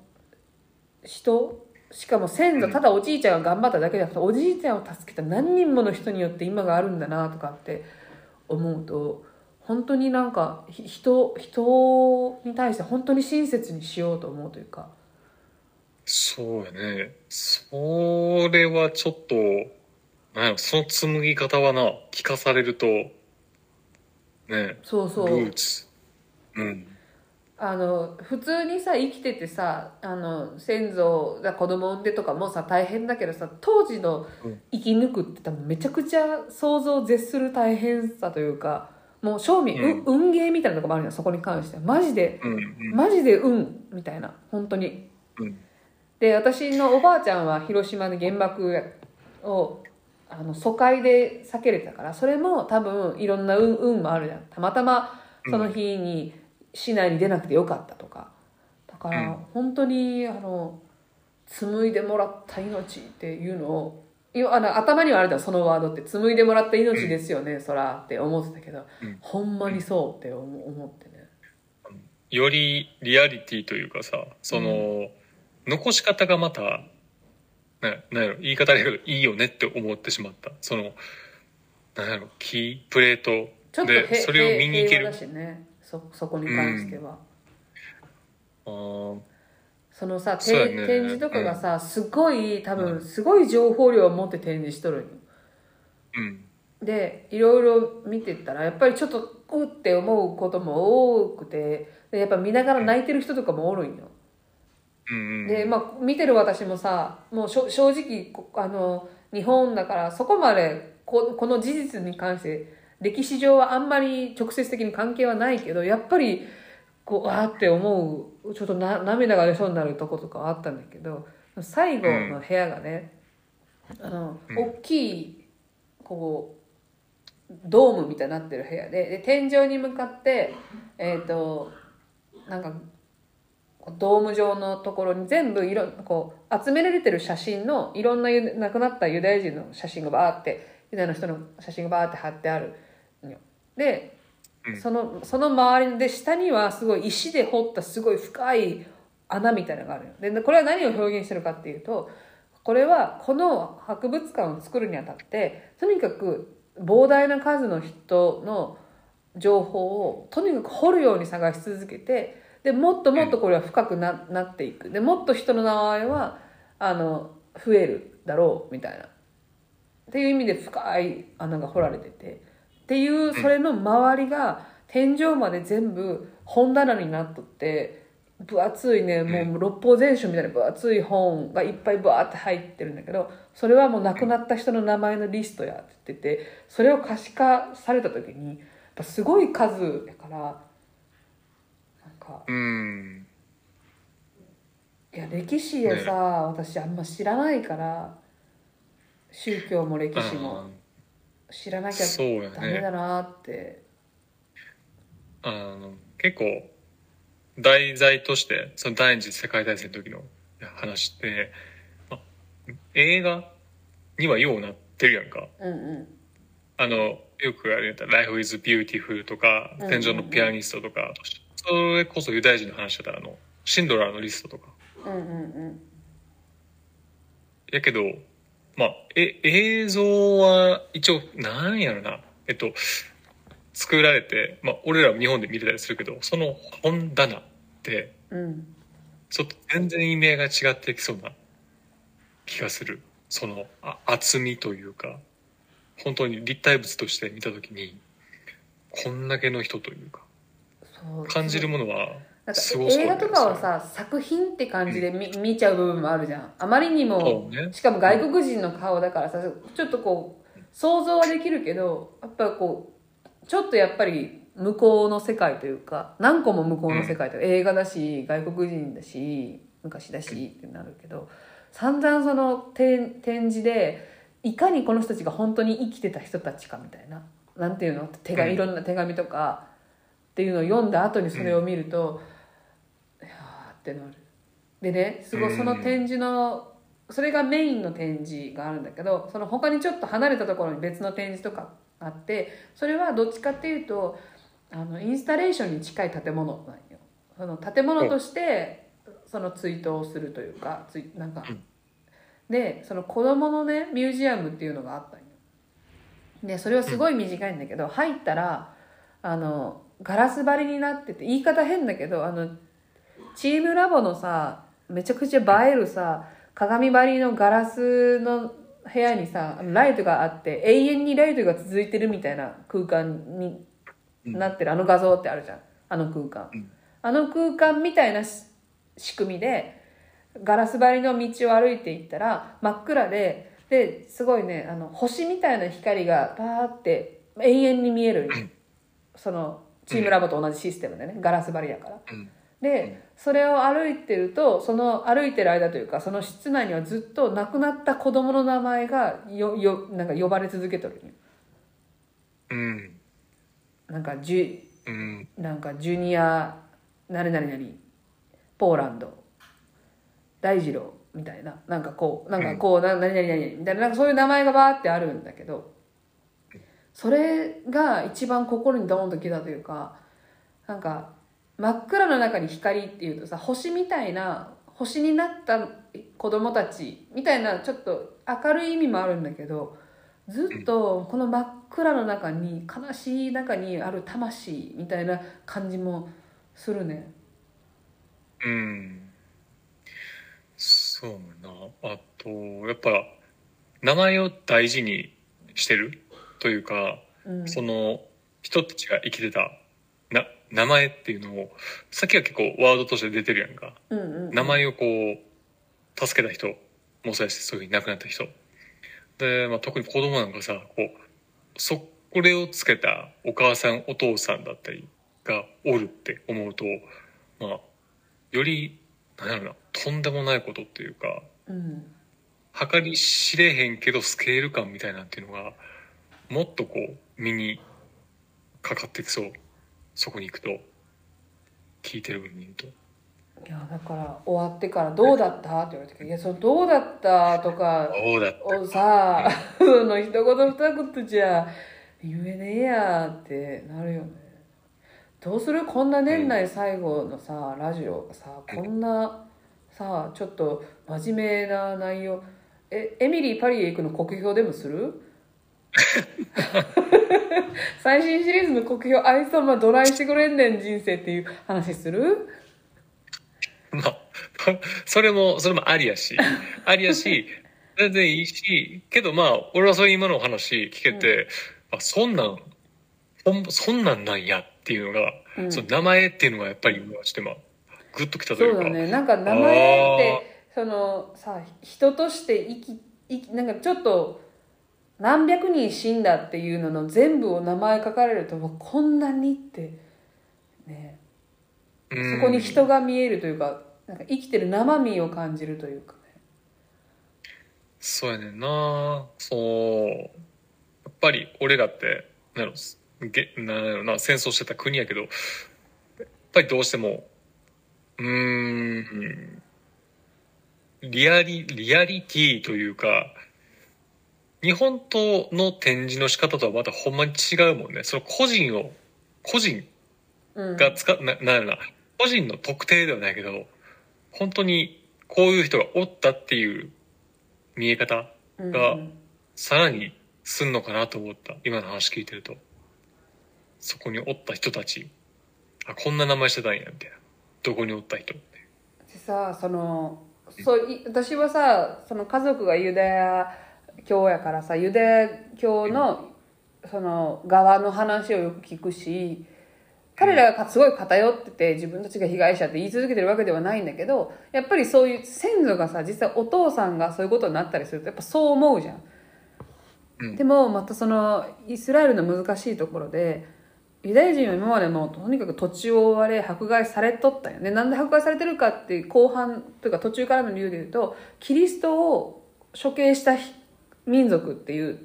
う人しかも先祖ただおじいちゃんが頑張っただけじゃなくておじいちゃんを助けた何人もの人によって今があるんだなとかって思うと本当になんかひ人人に対して本当に親切にしようと思うというかそうやね。それはちょっと、なんやろ、その紡ぎ方はな、聞かされると、ね、そうそうルーツ。うん。あの普通にさ生きててさあの先祖が子供産んでとかもさ大変だけどさ当時のうん生き抜くって多分めちゃくちゃ想像を絶する大変さというかもう正味、ううん運ゲーみたいなのがあるのよそこに関してはマジでうん。うん。マジで運みたいな本当にうん。で私のおばあちゃんは広島で原爆をあの疎開で避けれたからそれも多分いろんな運運もあるじゃん。たまたまその日に市内に出なくてよかったとか。だからうん。本当にあの紡いでもらった命っていうのをあの頭にはあるじゃんそのワードって。紡いでもらった命ですよね、そらって思ってたけど、うん。ほんまにそうって思思ってね。よりリアリティというかさ、その、残し方がまた、ね、なんやろ、言い方だけど、いいよねって思ってしまった。その、なんやろ、キープレートで、それを見に行ける。ね。そそこに関しては。あー。そのさ、ね。展示とかがさ、すごい多分すごい情報量を持って展示しとるんよ。うん。でいろいろ見てったらやっぱりちょっとうって思うことも多くてでやっぱ見ながら泣いてる人とかもおるんよ。うんうん。でまあ見てる私もさもう正直こあの日本だからそこまでここの事実に関して歴史上はあんまり直接的に関係はないけどやっぱりこうわーって思うちょっとな涙が出そうになるとことかはあったんだけど最後の部屋がね、あのうん。大きいこうドームみたいになってる部屋でで天井に向かってえっ、となんかドーム状のところに全部いろこう集められてる写真のいろんなユ亡くなったユダヤ人の写真がバーってユダヤの人の写真がバーって貼ってあるの。よで、うん。そのその周りで下にはすごい石で掘ったすごい深い穴みたいなのがあるの。でこれは何を表現してるかっていうとこれはこの博物館を作るにあたってとにかく膨大な数の人の情報をとにかく掘るように探し続けてでもっともっとこれは深くな,、なっていく。でもっと人の名前はあの増えるだろうみたいな。っていう意味で深い穴が掘られてて。っていうそれの周りが天井まで全部本棚になっとって分厚いねもう六法全書みたいな分厚い本がいっぱいバーって入ってるんだけどそれはもう亡くなった人の名前のリストやって言っててそれを可視化された時にやっぱすごい数やからか。うん。いや歴史でさ、私あんま知らないから宗教も歴史も知らなきゃそうやダメね。だなって、あの、結構、題材として、その第二次世界大戦の時の話って、ま映画にはようなってるやんか。うんうん。あの、よくあれやったら、Life is Beautiful とかうんうんう、ん。天井のピアニストとか、それこそユダヤ人の話だったら、あの、シンドラーのリストとか、うんうんやけど、まあ、え、映像は一応、なんやろな、えっと、作られて、まあ、俺らは日本で見れたりするけど、その本棚って、うんうんちょっと全然意味合いが違ってきそうな気がする。その、あ厚みというか、本当に立体物として見たときに、こんだけの人というか、感じるものは、なんか映画とかはさ作品って感じで見,、見ちゃう部分もあるじゃん。あまりにもね。しかも外国人の顔だからさちょっとこう想像はできるけどやっぱこうちょっとやっぱり向こうの世界というか何個も向こうの世界というか、映画だし外国人だし昔だしってなるけど散々その展展示でいかにこの人たちが本当に生きてた人たちかみたいななんていうの？手がうん。いろんな手紙とかっていうのを読んだ後にそれを見ると、いやーってなる。でねすごいその展示のそれがメインの展示があるんだけどその他にちょっと離れたところに別の展示とかあってそれはどっちかっていうとあのインスタレーションに近い建物なんよ。その建物としてその追悼をするというかついなんか、うん。でその子供のねミュージアムっていうのがあったんよ。でそれはすごい短いんだけど、入ったらあのガラス張りになってて言い方変だけどあのチームラボのさめちゃくちゃ映えるさ鏡張りのガラスの部屋にさライトがあって永遠にライトが続いてるみたいな空間になってるあの画像ってあるじゃん。あの空間、うん。あの空間みたいなし仕組みでガラス張りの道を歩いていったら真っ暗でですごいねあの星みたいな光がパーって永遠に見える、うん。そのチームラボと同じシステムでねガラス張りやから。うん。でそれを歩いてるとその歩いてる間というかその室内にはずっと亡くなった子供の名前がよよなんか呼ばれ続けとるうん。なんかジュうん。なんかジュニア何々々ポーランド。大二郎みたいな。なんかこうなんかこう、な何々々みたいな。なんかそういう名前がバーってあるんだけどそれが一番心にドーンときたというかなんか真っ暗の中に光っていうとさ星みたいな星になった子供たちみたいなちょっと明るい意味もあるんだけどずっとこの真っ暗の中に悲しい中にある魂みたいな感じもするねうん。そうな。あと、やっぱ、名前を大事にしてる？というか、うんその人たちが生きてたな名前っていうのを、さっきは結構ワードとして出てるやんか。うんうん名前をこう、助けた人もそうやし、そういうふうに亡くなった人。で、まあ、特に子供なんかさ、こう、そ、これをつけたお母さん、お父さんだったりがおるって思うと、まあ、より、なんやろな、とんでもないことっていうか、うん計り知れへんけどスケール感みたいなっていうのが、もっとこう、身にかかってきそう。そこに行くと。聞いてる分に言うと。いやだから終わってから「どうだった?」って言われて「いやそのどうだった?」とか。をさその一言二言じゃ言えねえやってなるよねどうする？こんな年内最後のさラジオがさこんなさちょっと真面目な内容えエミリー・パリへ行くの国評でもする？最新シリーズの国評あいつはまあどないしてくれんねん人生っていう話する？まあ、[laughs] それも、それもありやし、ありやし、全然いいし、けどまあ、俺はそういう今の話聞けて、あ、そんなん、そんなんなんやっていうのが、うん。その名前っていうのがやっぱり今してまあ、グッときたといか。そううだね。なんか名前ってそのさ人として生き生きなんかちょっと何百人死んだっていうのの全部を名前書かれるともうこんなにってね。うん。そこに人が見えるというかなんか生きてる生身を感じるというかね。そうやねんな。そう。やっぱり俺らって、なんやろ、げなんやろな、戦争してた国やけど、やっぱりどうしても、うーん、リアリ、リアリティというか、日本との展示の仕方とはまたほんまに違うもんね。その個人を、個人うんが使っ、な、なんやろな、個人の特定ではないけど、本当にこういう人がおったっていう見え方うんがさらにすんのかなと思った。今の話聞いてると。そこにおった人たち。あ、こんな名前してたんや、みたいな。どこにおった人って。でさそのそうい私はさその家族がユダヤ教やからさユダヤ教のその側の話をよく聞くし彼らがすごい偏ってて自分たちが被害者って言い続けてるわけではないんだけどやっぱりそういう先祖がさ実際お父さんがそういうことになったりするとやっぱそう思うじゃん。うん。でもまたそのイスラエルの難しいところでユダヤ人は今までもとにかく土地を追われ迫害されとったよね。なんで迫害されてるかっていう後半というか途中からの理由で言うとキリストを処刑した民族っていう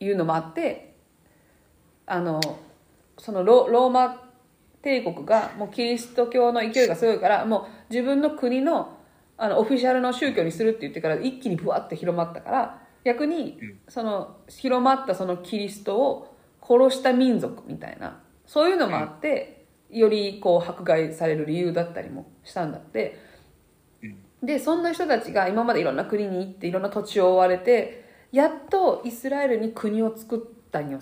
いうのもあってあのそのローマ帝国がもうキリスト教の勢いがすごいからもう自分の国のあのオフィシャルの宗教にするって言ってから一気にふわって広まったから逆にその広まったそのキリストを殺した民族みたいなそういうのもあってよりこう迫害される理由だったりもしたんだって。でそんな人たちが今までいろんな国に行っていろんな土地を追われてやっとイスラエルに国を作ったんよ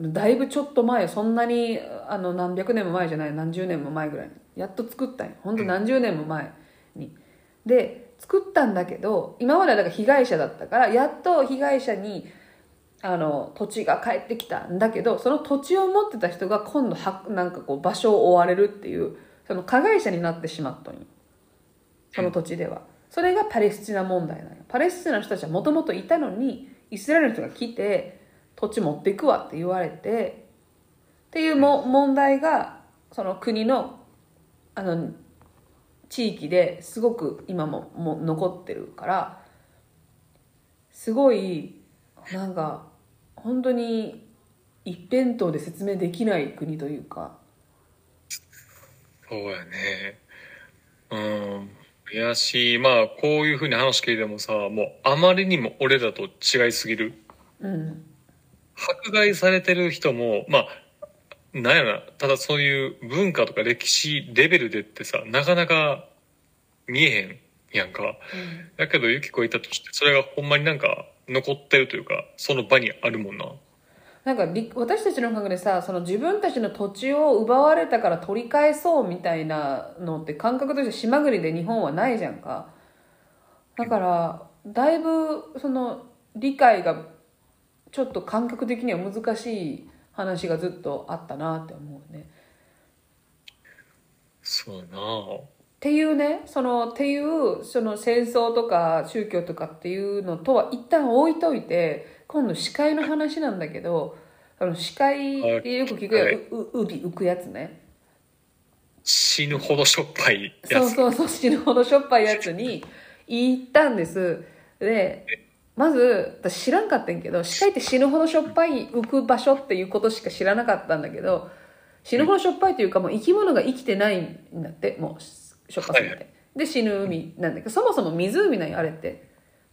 だいぶちょっと前そんなにあの何百年も前じゃない何十年も前ぐらいに。やっと作ったんよ。ほんと何十年も前に。で作ったんだけど今まではだから被害者だったからやっと被害者にあの土地が返ってきたんだけどその土地を持ってた人が今度はなんかこう場所を追われるっていうその加害者になってしまったんよ。その土地では。それがパレスチナ問題なんよ。パレスチナの人たちはもともといたのにイスラエルの人が来て土地持っていくわって言われてっていうも問題がその国のあの地域ですごく今もも残ってるからすごいなんか本当に一辺倒で説明できない国というか。そうやね。うん。いやし、まあ、こういうふうに話聞いてもさ、もうあまりにも俺らと違いすぎる。うん迫害されてる人も、まあ、なんやろな、ただそういう文化とか歴史レベルでってさ、なかなか見えへんやんか。だけど、ユキコいたとして、それがほんまになんか残ってるというか、その場にあるもんな。なんかり私たちの感覚でさその自分たちの土地を奪われたから取り返そうみたいなのって感覚として島国で日本はないじゃんか。だからだいぶその理解がちょっと感覚的には難しい話がずっとあったなって思うね。そうやな。っていうねそのっていうその戦争とか宗教とかっていうのとは一旦置いといて今度司会の話なんだけどあの司会でよく聞くよ、はい。うううび浮くやつね。死ぬほどしょっぱいやつ。そうそうそう死ぬほどしょっぱいやつに行ったんです。でまず私知らんかったんやけど司会って死ぬほどしょっぱい浮く場所っていうことしか知らなかったんだけど死ぬほどしょっぱいというかもう生き物が生きてないんだってもうしょっぱすぎて、はいはで死ぬ海なんだけどそもそも湖なんよあれって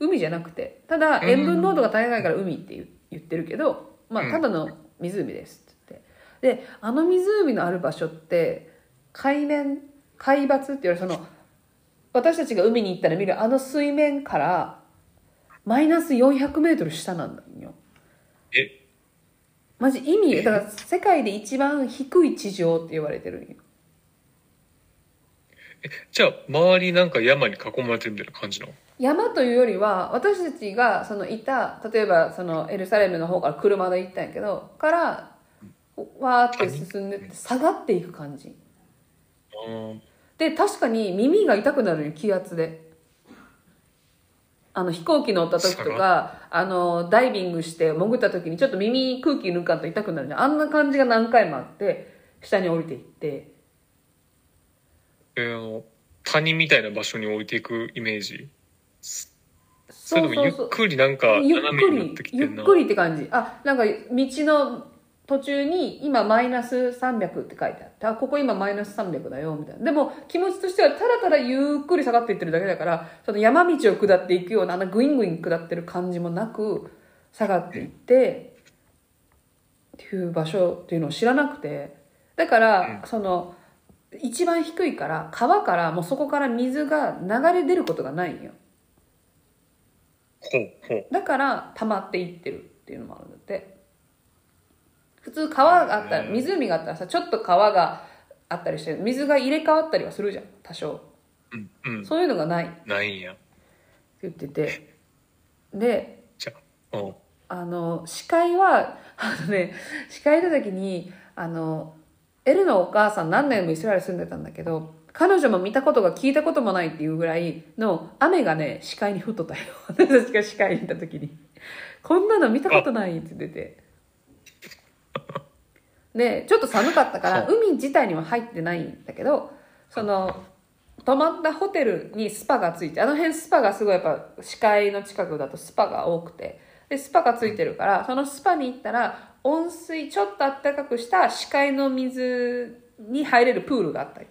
海じゃなくてただ塩分濃度が高いから海って言ってるけど、まあ、ただの湖ですって言って。であの湖のある場所って海面海抜って言われるその私たちが海に行ったら見るあの水面からマイナス400メートル下なんだよ。え、マジ意味だから世界で一番低い地上って言われてるんよ。じゃあ、周りなんか山に囲まれてるみたいな感じの？山というよりは私たちがそのいた例えばそのエルサレムの方から車で行ったんやけどからわーって進んでって下がっていく感じ。うん。で確かに耳が痛くなるよ気圧で。あの飛行機乗った時と下かあのダイビングして潜った時にちょっと耳空気抜かんと痛くなるじゃん。あんな感じが何回もあって下に降りていって。えーあの、谷みたいな場所に置いていくイメージ。そそうれともゆっくりなんかゆっく斜めになっりてきてんな。ゆっくりって感じ。あなんか道の途中に今マイナス300って書いてあってあここ今マイナス300だよみたいな。でも気持ちとしてはただただゆっくり下がっていってるだけだからその山道を下っていくようなあのグイングイン下ってる感じもなく下がっていってっていう場所っていうのを知らなくて。だから、その一番低いから川からもうそこから水が流れ出ることがないんよ。だから溜まっていってるっていうのもあるんだって。普通川があったら湖があったらさちょっと川があったりして水が入れ替わったりはするじゃん多少。うん、うん。そういうのがない。ってないんや。言ってて。でじゃあ、の司会はあのね司会の時にあのエルのお母さん何年もイスラエル住んでたんだけど彼女も見たことが聞いたこともないっていうぐらいの雨がね視界に降っとったよ。[laughs] 私が視界にいた時に。こんなの見たことないって言ってて。でちょっと寒かったから海自体には入ってないんだけどその泊まったホテルにスパがついてあの辺スパがすごいやっぱ死海の近くだとスパが多くて。でスパがついてるからそのスパに行ったら温水ちょっとあったかくした死海の水に入れるプールがあったり。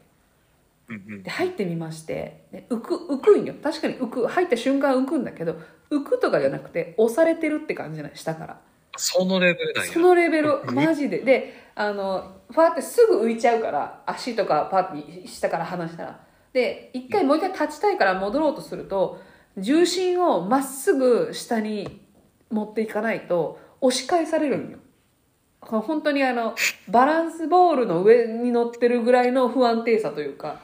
で入ってみまして。で浮く浮くんよ。確かに浮く。入った瞬間浮くんだけど浮くとかじゃなくて押されてるって感じじゃない下から。そのレベルなんや。そ。のレベル。うんマジで。であのファーってすぐ浮いちゃうから足とかパーって下から離したら。で一回もう一回立ちたいから戻ろうとすると重心をまっすぐ下に持っていかないと押し返されるんよ。本当にあのバランスボールの上に乗ってるぐらいの不安定さというか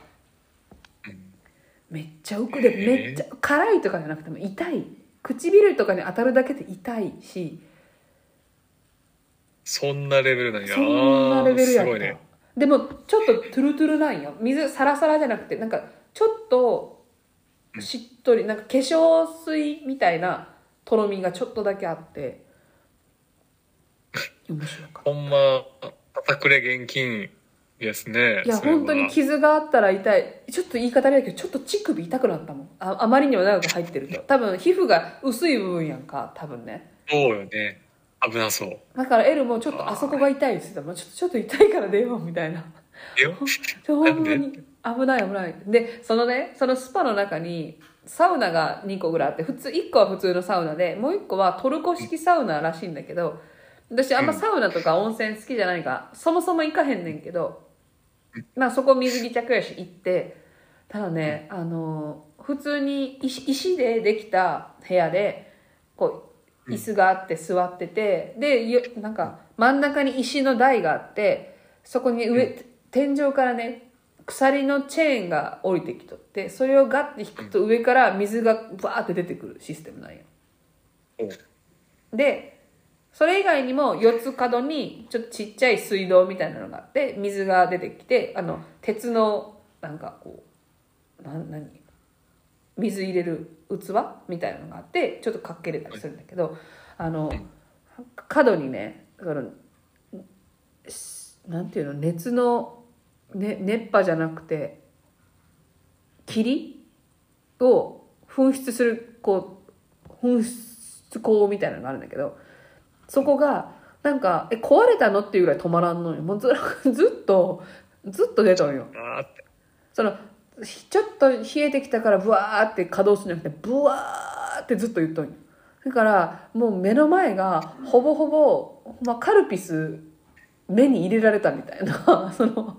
めっちゃ浮くでめっちゃ辛いとかじゃなくても痛い。唇とかに当たるだけで痛いし。そんなレベルなんや。そんなレベルやった、ね。でもちょっとトゥルトゥルなんよ。水サラサラじゃなくてなんかちょっとしっとりなんか化粧水みたいなとろみがちょっとだけあって。[laughs] 面白かっほんま、叩くれ現金ですね。たいや本当に傷があったら痛い。ちょっと言い方あれだけどちょっと乳首痛くなったもん。ああまりにも長く入ってると。[laughs] 多分皮膚が薄い部分やんか多分ね。そうよね。危なそう。だからエルもちょっとあそこが痛いって言ってたちょっとちょっと痛いから出ようみたいな。えよ？ち [laughs] ょほんまに。危ない危ない。でそのねそのスパの中にサウナが2個ぐらいあって普通1個は普通のサウナでもう1個はトルコ式サウナらしいんだけど私あんまサウナとか温泉好きじゃないからそもそも行かへんねんけどまあそこ水着着やし行ってただねあの普通に石石でできた部屋でこう椅子があって座っててでよなんか真ん中に石の台があってそこに上、天井からね鎖のチェーンが降りてきとってそれをガッて引くと上から水がバーって出てくるシステムなんよ。おでそれ以外にも四つ角にちょっとちっちゃい水道みたいなのがあって水が出てきてあの鉄のなんかこうな何水入れる器みたいなのがあってちょっとかけれたりするんだけどあの角にねそのなんていうの熱の、ね、熱波じゃなくて霧を噴出するこう噴出口みたいなのがあるんだけどそこがなんか「え壊れたの?」っていうぐらい止まらんのよ。もうず [laughs] ずっとずっと出とんよ。そのひちょっと冷えてきたからブワーって稼働するんじゃなくてブワーってずっと言っとんよ。だからもう目の前がほぼほぼ、まあ、カルピス目に入れられたみたいな。[laughs] その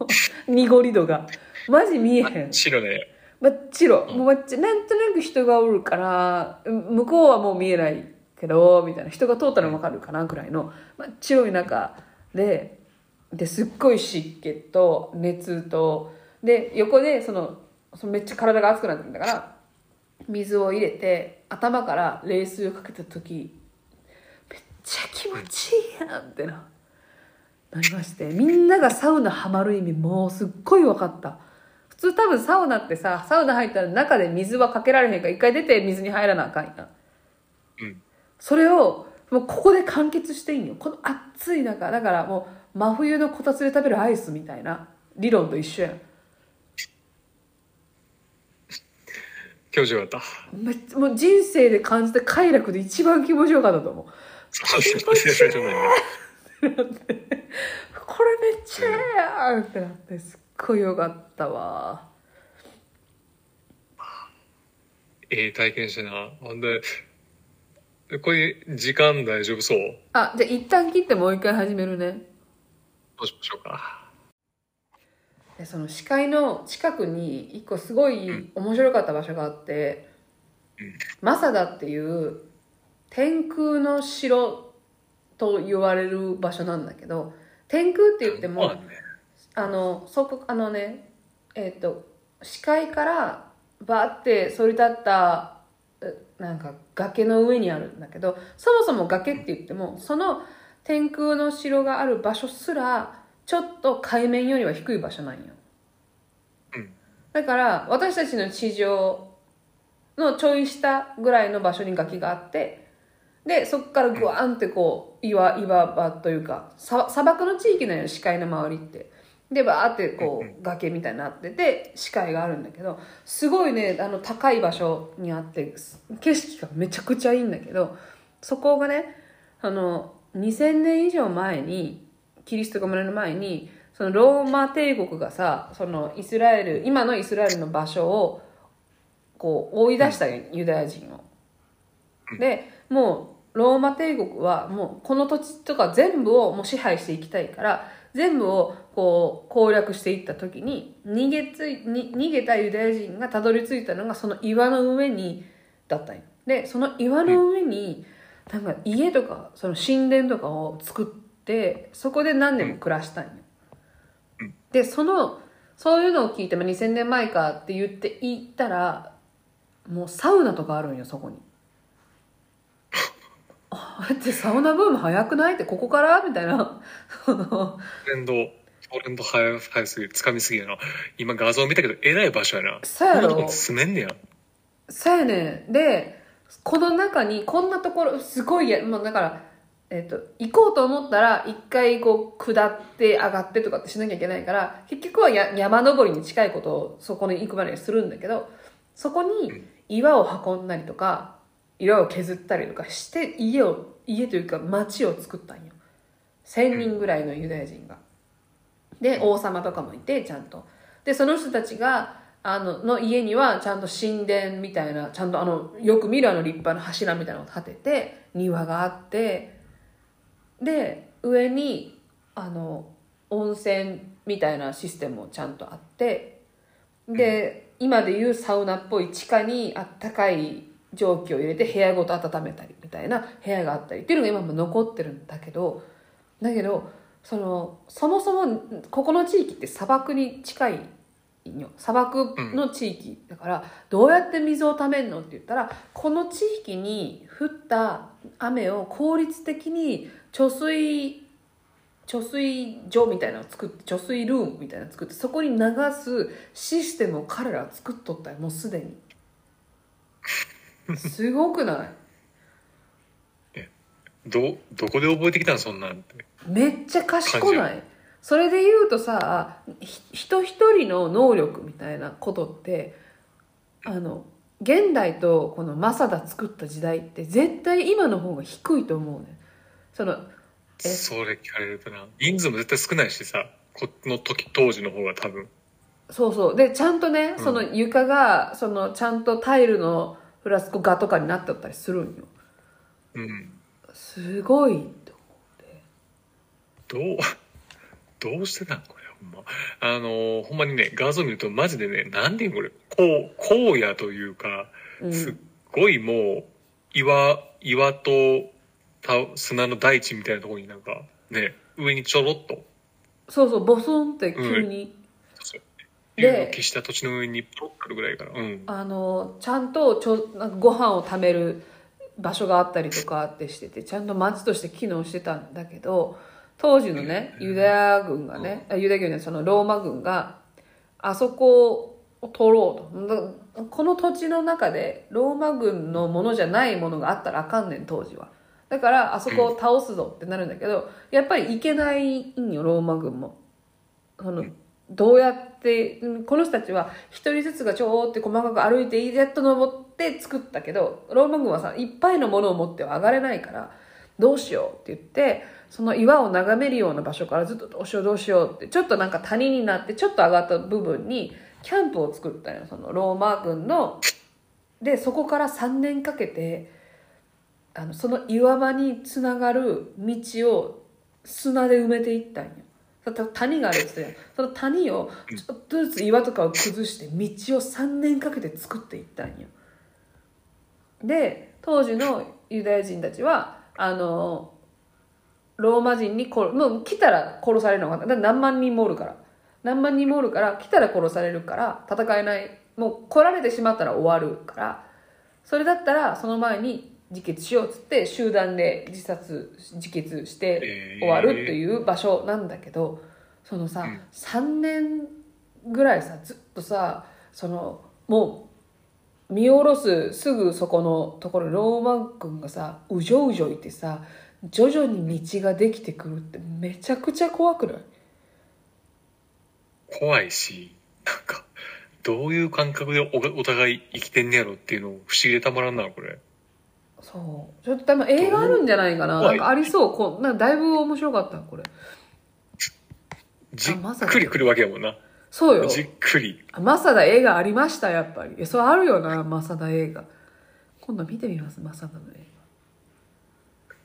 濁り度が。マジ見えへん。白ね。真っ白。もう真っ白なんとなく人がおるからうん向こうはもう見えないけどみたいな。人が通ったら分かるかなくらいの真っ白い中でですっごい湿気と熱とで横でそのそのめっちゃ体が熱くなってるんだから水を入れて頭から冷水をかけた時めっちゃ気持ちいいやんってななりまして。みんながサウナハマる意味もうすっごい分かった。普通多分サウナってさサウナ入ったら中で水はかけられへんから一回出て水に入らなあかんやん。それをもうここで完結していいんよ。この暑い中だからもう真冬のこたつで食べるアイスみたいな理論と一緒やん。気持ちよかった。もう人生で感じた快楽で一番気持ちよかったと思う。[laughs] これめっちゃええやんってなってすっごいよかったわ。ええ体験したな。ほんで、これ時間大丈夫そう？あじゃあ一旦切ってもう一回始めるね。どうしましょうか。でその視界の近くに一個すごい面白かった場所があって、うん。マサダっていう天空の城と言われる場所なんだけど天空って言っても、まあのそこあのねえっ、と視界からバーって反り立ったうなんか崖の上にあるんだけどそもそも崖って言ってもその天空の城がある場所すらちょっと海面よりは低い場所なんよ、うん。だから私たちの地上のちょい下ぐらいの場所に崖があってでそこからグワーンってこう岩岩場というかさ砂漠の地域なのよ視界の周りってでバーってこう崖みたいになってて視界があるんだけどすごいねあの高い場所にあって景色がめちゃくちゃいいんだけどそこがねあの2000年以上前にキリストが生まれる前にそのローマ帝国がさそのイスラエル今のイスラエルの場所をこう追い出したよ、ユダヤ人を。でもうローマ帝国はもうこの土地とか全部をもう支配していきたいから全部をこう攻略していった時に逃げついに逃げたユダヤ人がたどり着いたのがその岩の上にだったんよ。でその岩の上になんか家とかその神殿とかを作ってそこで何年も暮らしたんよ。でそのそういうのを聞いて、まあ、2000年前かって言って行ったらもうサウナとかあるんよそこに。[laughs] あれってサウナブーム早くないってここから？みたいな。そのトレンド、早早すぎる、掴みすぎやな。今画像見たけど、えらい場所やな。そうやろこんなとこ住めんねや。そうやねんでこの中にこんなところすごいやもうだからえっと行こうと思ったら一回こう下って上がってとかってしなきゃいけないから結局はや山登りに近いことをそこに行くまでにするんだけどそこに岩を運んだりとか岩を削ったりとかして家を家というか町を作ったんよ1000人ぐらいのユダヤ人がで王様とかもいてちゃんと。でその人たちがあのの家にはちゃんと神殿みたいなちゃんとあのよく見るあの立派な柱みたいなのを建てて庭があってで上にあの温泉みたいなシステムもちゃんとあってで今でいうサウナっぽい地下にあったかい蒸気を入れて部屋ごと温めたりみたいな部屋があったりっていうのが今も残ってるんだけどだけどそのそもそもここの地域って砂漠に近い砂漠の地域だからどうやって水をためるのって言ったらこの地域に降った雨を効率的に貯水貯水所みたいなのを作って貯水ルームみたいなのを作ってそこに流すシステムを彼らは作っとったよもうすでに。[laughs] すごくない？ど、どこで覚えてきたのそんなんって。めっちゃ賢ないそれで言うとさひ人一人の能力みたいなことってあの現代とこのマサダ作った時代って絶対今の方が低いと思うねそのえそれ聞かれるとな。人数も絶対少ないしさ、この時、当時の方が多分。そうそうでちゃんとねうんその床がそのちゃんとタイルのフラスコ画とかになってたりするんようん。すごいとどう、[laughs] どうしてたんこれ、ほんま。あのーほんまにね、画像見るとマジでね、なんていうのこれ、こう、荒野というか、うんすっごいもう、岩、岩とた砂の大地みたいなところになんか、ね、上にちょろっと、そうそうボソンって急に、そうでいうの消した土地の上にポロッとあるぐらいから。うん。あのちゃんとちょなんかご飯を食べる場所があったりとかってしててちゃんと町として機能してたんだけど当時のねユダヤ軍がね、あユダヤ軍ねそのローマ軍があそこを取ろうと。だこの土地の中でローマ軍のものじゃないものがあったらあかんねん当時は。だからあそこを倒すぞってなるんだけど、やっぱり行けないんよローマ軍も。そのどうやってうんこの人たちは一人ずつがちょーって細かく歩いてやっと登って作ったけどローマ軍はさいっぱいのものを持っては上がれないからどうしようって言ってその岩を眺めるような場所からずっとどうしようどうしようってちょっとなんか谷になってちょっと上がった部分にキャンプを作ったよそのローマ軍のでそこから3年かけてあのその岩場につながる道を砂で埋めていったんよ。谷があるっつってたよその谷をちょっとずつ岩とかを崩して道を3年かけて作っていったんよ。で当時のユダヤ人たちはあのローマ人に殺もう来たら殺されるのがだって何万人もおるから。何万人もおるから来たら殺されるから戦えない。もう来られてしまったら終わるから。それだったらその前に自決しようっつって集団で自殺自決して終わるっていう場所なんだけどそのさ、うん。3年ぐらいさずっとさそのもう見下ろすすぐそこのところにローマ軍がさうじょうじょいてさ徐々に道ができてくるってめちゃくちゃ怖くない？怖いし、なんか、どういう感覚でおお互い生きてんねやろっていうのを不思議でたまらんな、これ。そう。ちょっと多分映画あるんじゃないかな。なんかありそう。こうなんかだいぶ面白かったこれ。じっくり来るわけやもんな。そうよ。じっくり。マサダ映画ありましたやっぱり。えそうあるよなマサダ映画。今度見てみますマサダの映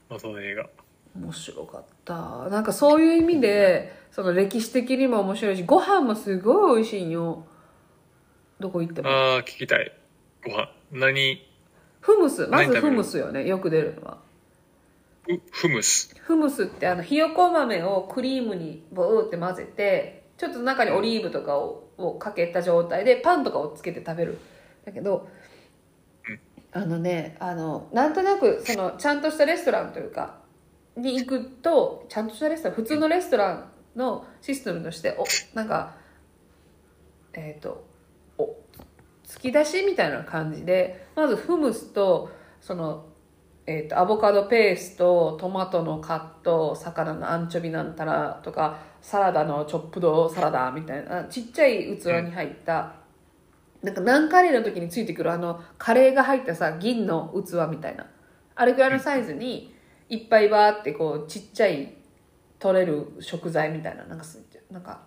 まあ、その映画。画面白かったなんかそういう意味でその歴史的にも面白いしご飯もすごい美味しいんよどこ行ってもああ、聞きたい。ご飯。何？フムスまずフムスよねよく出るのはうフムス。フムスってあのひよこ豆をクリームにボーって混ぜてちょっと中にオリーブとかををかけた状態でパンとかをつけて食べるだけどあのねあのなんとなくそのちゃんとしたレストランというかに行くとちゃんとしたレストラン普通のレストランのシステムとしておなんかえっ、とお突き出しみたいな感じでまずフムスとそのえー、とアボカドペーストトマトのカット魚のアンチョビなんたらとかサラダのチョップドサラダみたいなちっちゃい器に入った、なんかナンカレーの時についてくるあのカレーが入ったさ銀の器みたいなあれくらいのサイズにいっぱいバーってこうちっちゃい取れる食材みたいななんかすなんか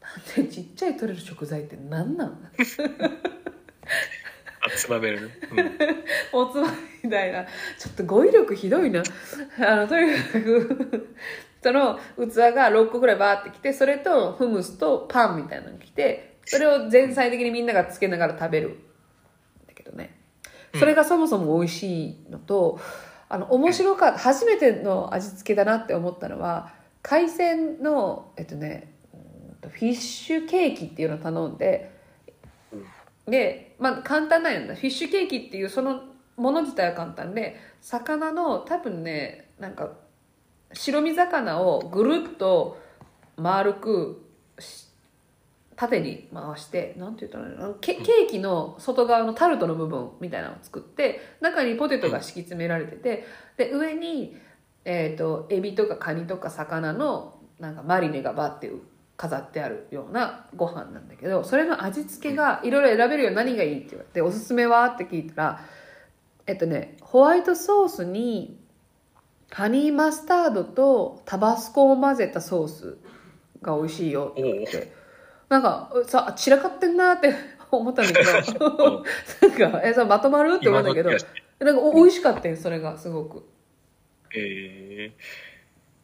なんでちっちゃい取れる食材って何なん？あ、つまめるね。うん。[laughs] おつまみみたいな。ちょっと語彙力ひどいな。あの、とにかく、その器が6個ぐらいバーってきて、それとフムスとパンみたいなのが来て、それを前菜的にみんながつけながら食べる。だけどね。それがそもそも美味しいのと、あの、面白かった、初めての味付けだなって思ったのは、海鮮の、えっとね、フィッシュケーキっていうのを頼んで、で、まあ簡単なんやんな。フィッシュケーキっていうそのもの自体は簡単で、魚の多分ね、なんか白身魚をぐるっと丸くし縦に回して、なんて言ったらいいの？ケケーキの外側のタルトの部分みたいなのを作って、中にポテトが敷き詰められてて、で、上に、えっ、と、エビとかカニとか魚のなんかマリネがバッて飾ってあるようなご飯なんだけどそれの味付けがいろいろ選べるよ何がいいって言われておすすめはって聞いたらえっとねホワイトソースにハニーマスタードとタバスコを混ぜたソースが美味しいよって。言ってなんかさ散らかってんな [laughs] [laughs] って思ったんだけどなんかえさまとまる？って思うんだけどなんかお美味しかったよそれがすごく。え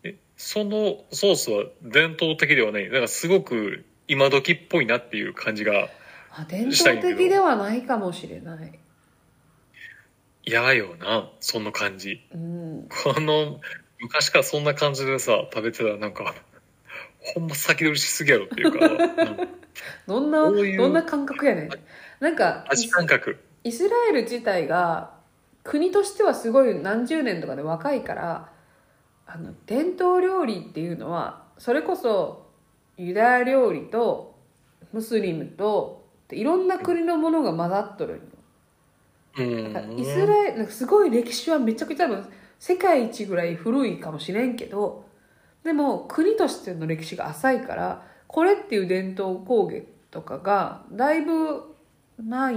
ー、え、そのソースは伝統的ではない？なんかすごく今時っぽいなっていう感じがあ伝統的ではないかもしれない。嫌よな、その感じ。うん。この、昔からそんな感じでさ、食べてたらなんか、ほんま先取りしすぎやろっていうか、[laughs] どんなどんな感覚やねん。なんか味感覚。イスラエル自体が国としてはすごい何十年とかで若いからあの伝統料理っていうのはそれこそユダヤ料理とムスリムといろんな国のものが混ざっとるイスラエルすごい歴史はめちゃくちゃ多分世界一ぐらい古いかもしれんけどでも国としての歴史が浅いからこれっていう伝統工芸とかがだいぶない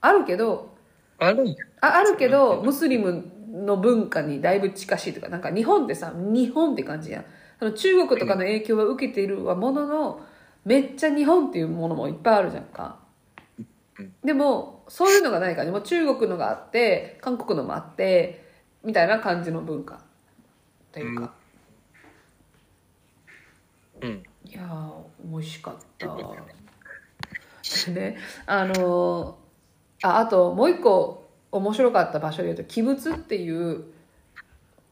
あるけどある。ああるけどムスリムの文化にだいぶ近しいとかなんか日本ってさ日本って感じやん。その中国とかの影響は受けているはもののめっちゃ日本っていうものもいっぱいあるじゃんか。でもそういうのがないからねもう中国のがあって韓国のもあってみたいな感じの文化というか、うん。いやー美味しかった。で [laughs] あのーああともう一個面白かった場所で言うと鬼物っていう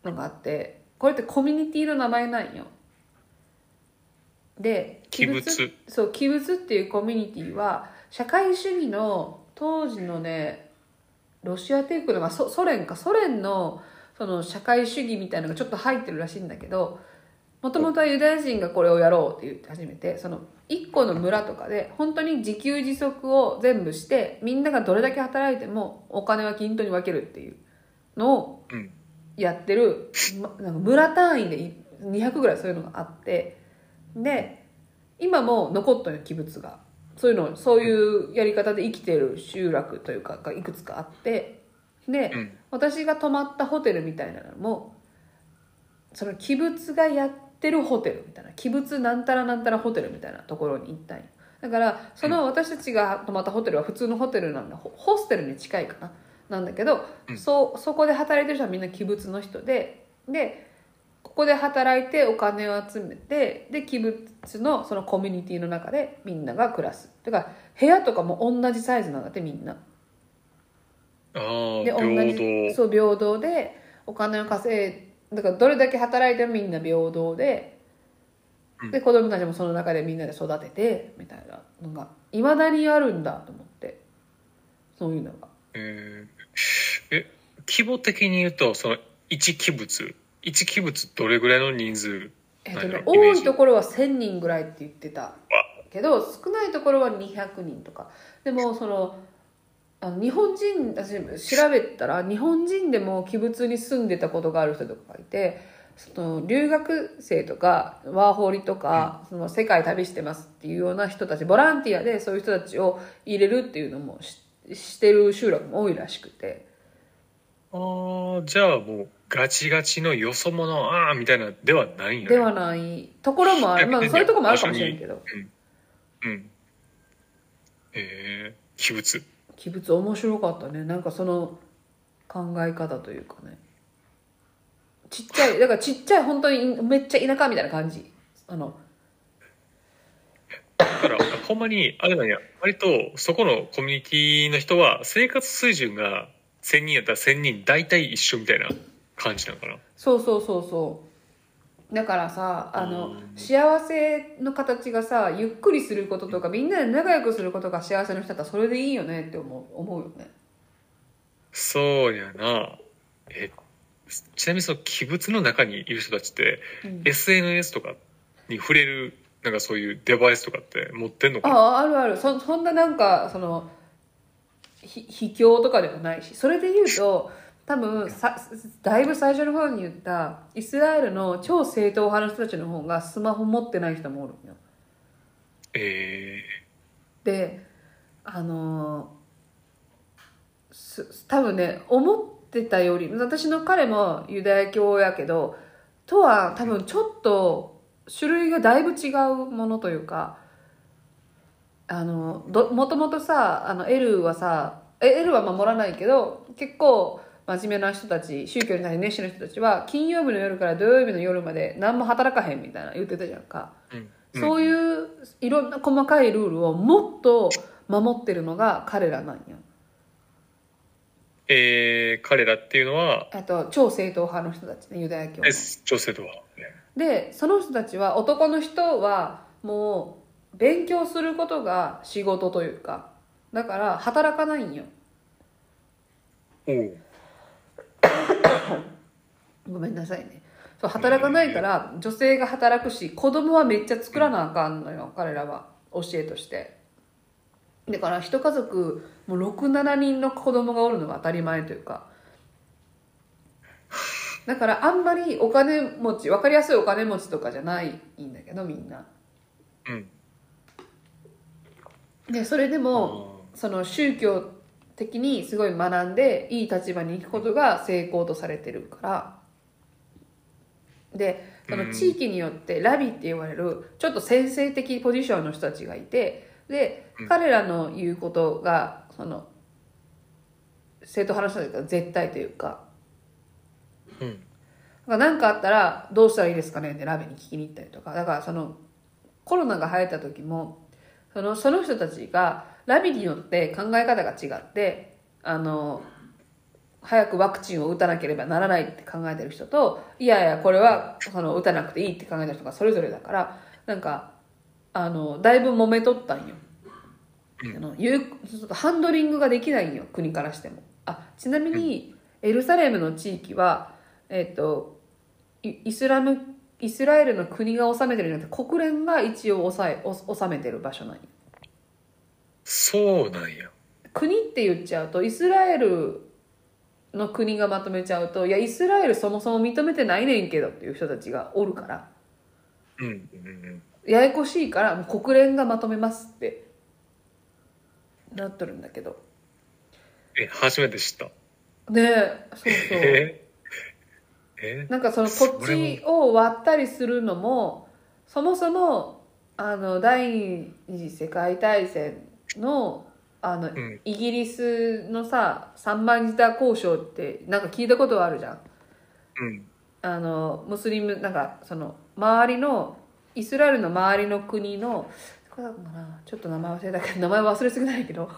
のがあってこれってコミュニティの名前なんよ。で鬼物？そう鬼物っていうコミュニティは社会主義の当時のねロシア帝国の、まあ、ソソ連かソ連のその社会主義みたいなのがちょっと入ってるらしいんだけどもともとはユダヤ人がこれをやろうって言って始めてその一個の村とかで本当に自給自足を全部してみんながどれだけ働いてもお金は均等に分けるっていうのをうん。やってる、ま、なんか村単位でい200ぐらいそういうのがあってで今も残ったよ鬼物がそういうのそういうやり方で生きてる集落というかがいくつかあってで、うん私が泊まったホテルみたいなのもその鬼物がやってるホテルみたいな鬼物なんたらなんたらホテルみたいなところに行ったんよだからその私たちが泊まったホテルは普通のホテルなんだ。ホホステルに近いかな。なんだけど、そうそこで働いてる人はみんな鬼物の人ででここで働いてお金を集めてで鬼物のそのコミュニティの中でみんなが暮らす。だから部屋とかも同じサイズなんだってみんな。で同。じそう平等でお金を稼いだからどれだけ働いてもみんな平等でで子供たちもその中でみんなで育ててみたいなのがいまだにあるんだと思ってそういうのが。えーえ、規模的に言うと、その、一器物。一器物どれぐらいの人数えっとね多いところは1000人ぐらいって言ってたけど少ないところは200人とか。でもそのあの日本人私調べたら日本人でも鬼物に住んでたことがある人とかがいてその留学生とかワーホリとか、その世界旅してますっていうような人たちボランティアでそういう人たちを入れるっていうのもししてる集落も多いらしくてああ、じゃあもう、ガチガチのよそ者、ああ、みたいなではないんやね。ではないところもあるまあそういうところもあるかもしれんけどうん。ええ器物。鬼物面白かったね。なんかその考え方というかね。ちっちゃいだからちっちゃい本当にめっちゃ田舎みたいな感じ。あのだから、ほんまに、あれなんや、割と、そこのコミュニティの人は、生活水準が1000人やったら1000人大体一緒みたいな感じなのかな。そうそうそうそうだからさあの幸せの形がさゆっくりすることとかみんなで仲良くすることが幸せの人だったらそれでいいよねって思う思うよね。そうやな。え、ちなみにその器物の中にいる人たちって、うん。SNS とかに触れる、なんかそういうデバイスとかって持ってんのかな？あああるある。そそんななんかそのひ秘境とかでもないし。それで言うと多分さだいぶ最初の方に言ったイスラエルの超正統派の人たちの方がスマホ持ってない人もおるんよ。えであのーす多分ね思ってたより私の彼もユダヤ教やけどとは多分ちょっと種類がだいぶ違うものというかあのどもともとさあの L はさえ L は守らないけど結構真面目な人たち宗教に対して熱心な人たちは金曜日の夜から土曜日の夜まで何も働かへんみたいな言ってたじゃんか。ーうんそういういろんな細かいルールをもっと守ってるのが彼らなんよ。えー彼らっていうのは、あと超正統派の人たちねユダヤ教のえ女性とは、ね。でその人たちは男の人はもう勉強することが仕事というかだから働かないんよおう [laughs] ごめんなさいね。そう働かないから女性が働くし子供はめっちゃ作らなあかんのよ彼らは教えとして。だから一家族もう67人の子供がおるのが当たり前というか。だからあんまりお金持ち分かりやすいお金持ちとかじゃないんだけどみんな。うん。でそれでもその宗教的にすごい学んでいい立場に行くことが成功とされてるから。でその地域によってラビって言われるちょっと先生的ポジションの人たちがいてで彼らの言うことがその正統派の人たちが絶対というか。うん。何かあったらどうしたらいいですかね？ってラビに聞きに行ったりとか。だからそのコロナが流行った時もそのその人たちがラビによって考え方が違ってあの早くワクチンを打たなければならないって考えてる人といやいやこれはその打たなくていいって考えてる人がそれぞれだからなんかあのだいぶ揉めとったんよ。あの言うちょっとハンドリングができないんよ国からしても。あちなみにエルサレムの地域はえっ、とイイスラムイスラエルの国が治めてるんじゃなくて国連が一応抑えお治めてる場所なんよそうなんや。国って言っちゃうとイスラエルの国がまとめちゃうといやイスラエルそもそも認めてないねんけどっていう人たちがおるからうんうんうん。ややこしいから国連がまとめますってなっとるんだけどえ、初めて知った。ねえそうそうえ？え？なんかその土地を割ったりするのもそもそもあの第二次世界大戦のあの、んイギリスのさ三番ジタ交渉ってなんか聞いたことあるじゃんうん。あのムスリムなんかその周りのイスラエルの周りの国のちょっと名前忘れたけど名前忘れすぎないけど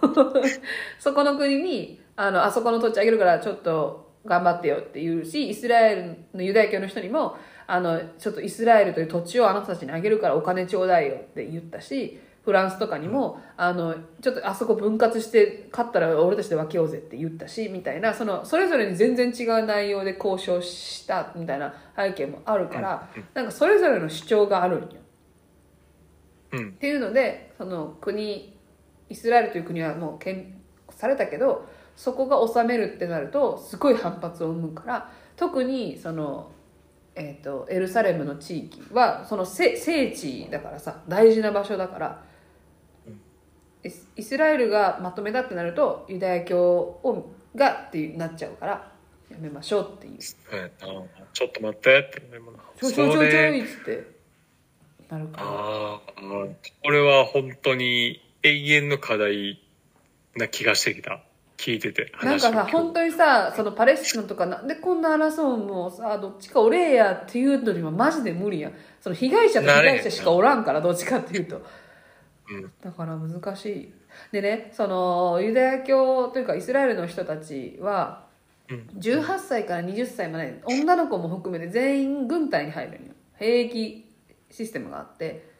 [laughs] そこの国にあのあそこの土地あげるからちょっと頑張ってよって言うしイスラエルのユダヤ教の人にもあのちょっとイスラエルという土地をあなたたちにあげるからお金ちょうだいよって言ったしフランスとかにも、あのちょっとあそこ分割して勝ったら俺たちで分けようぜって言ったしみたいなそのそれぞれに全然違う内容で交渉したみたいな背景もあるから、なんかそれぞれの主張があるんよ。うんっていうのでその国イスラエルという国はもう建されたけどそこが治めるってなるとすごい反発を生むから特にその、えー、とエルサレムの地域はその聖聖地だからさ大事な場所だから、イスラエルがまとめたってなるとユダヤ教をがってなっちゃうからやめましょうっていうはいあちょっと待ってってちょちょちょちょれいっつってなるからああ、これは本当に永遠の課題な気がしてきた。聞いてて。なんかさ、本当にさ、そのパレスチナとかなんでこんな争うもうさ、どっちか俺やっていうのにはマジで無理やん。その被害者と被害者しかおらんから、どっちかっていうと。うんだから難しい。でね、そのユダヤ教というかイスラエルの人たちは、うん18歳から20歳まで女の子も含めて全員軍隊に入るんよ。兵役システムがあって。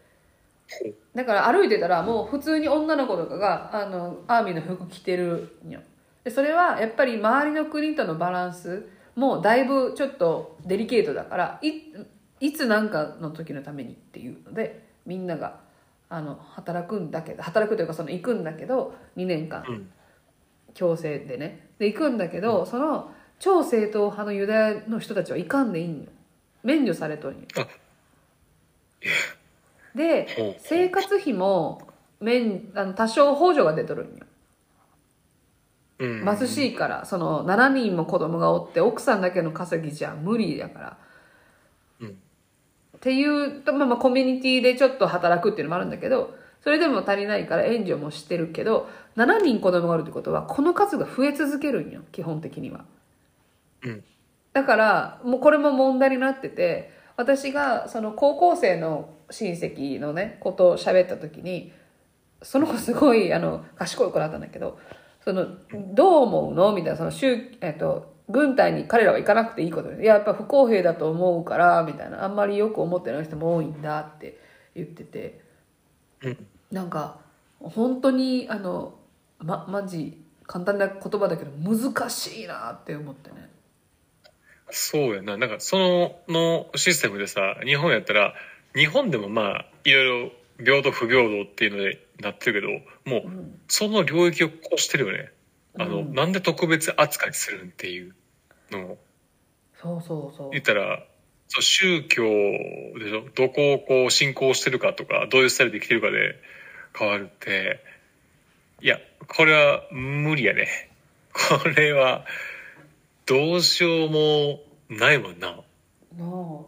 だから歩いてたらもう普通に女の子とかがあのアーミーの服着てるんよでそれはやっぱり周りの国とのバランスもだいぶちょっとデリケートだからいいつ何かの時のためにっていうのでみんながあの働くんだけど働くというかその行くんだけど2年間。うん。強制でね。で行くんだけど、その超正統派のユダヤの人たちは行かんでいいんよ。免除されとんよ。あ。で生活費も免あの多少補助が出とるんよ。うん。貧しいからその7人も子供がおって奥さんだけの稼ぎじゃ無理やから。うん。っていうと、まあ、まあコミュニティでちょっと働くっていうのもあるんだけどそれでも足りないから援助もしてるけど7人子供がおるってことはこの数が増え続けるんよ基本的にはうん。だからもうこれも問題になってて私がその高校生の親戚のねことを喋った時にその子すごいあの賢い子だったんだけどそのどう思うの？みたいなその宗、えっと、軍隊に彼らは行かなくていいことでいややっぱ不公平だと思うからみたいなあんまりよく思ってない人も多いんだって言っててうん。なんか本当にあのまマジ簡単な言葉だけど難しいなって思ってね。そうやな。なんかその、のシステムでさ、日本やったら、日本でもまあ、いろいろ平等不平等っていうのでなってるけど、もう、その領域を越してるよね。あの、うんなんで特別扱いするんっていうの。を。そうそうそう。言ったら、そう宗教でしょ？どこをこう信仰してるかとか、どういうスタイルで生きてるかで変わるって、いや、これは無理やね。これは、どうしようもないもんな。の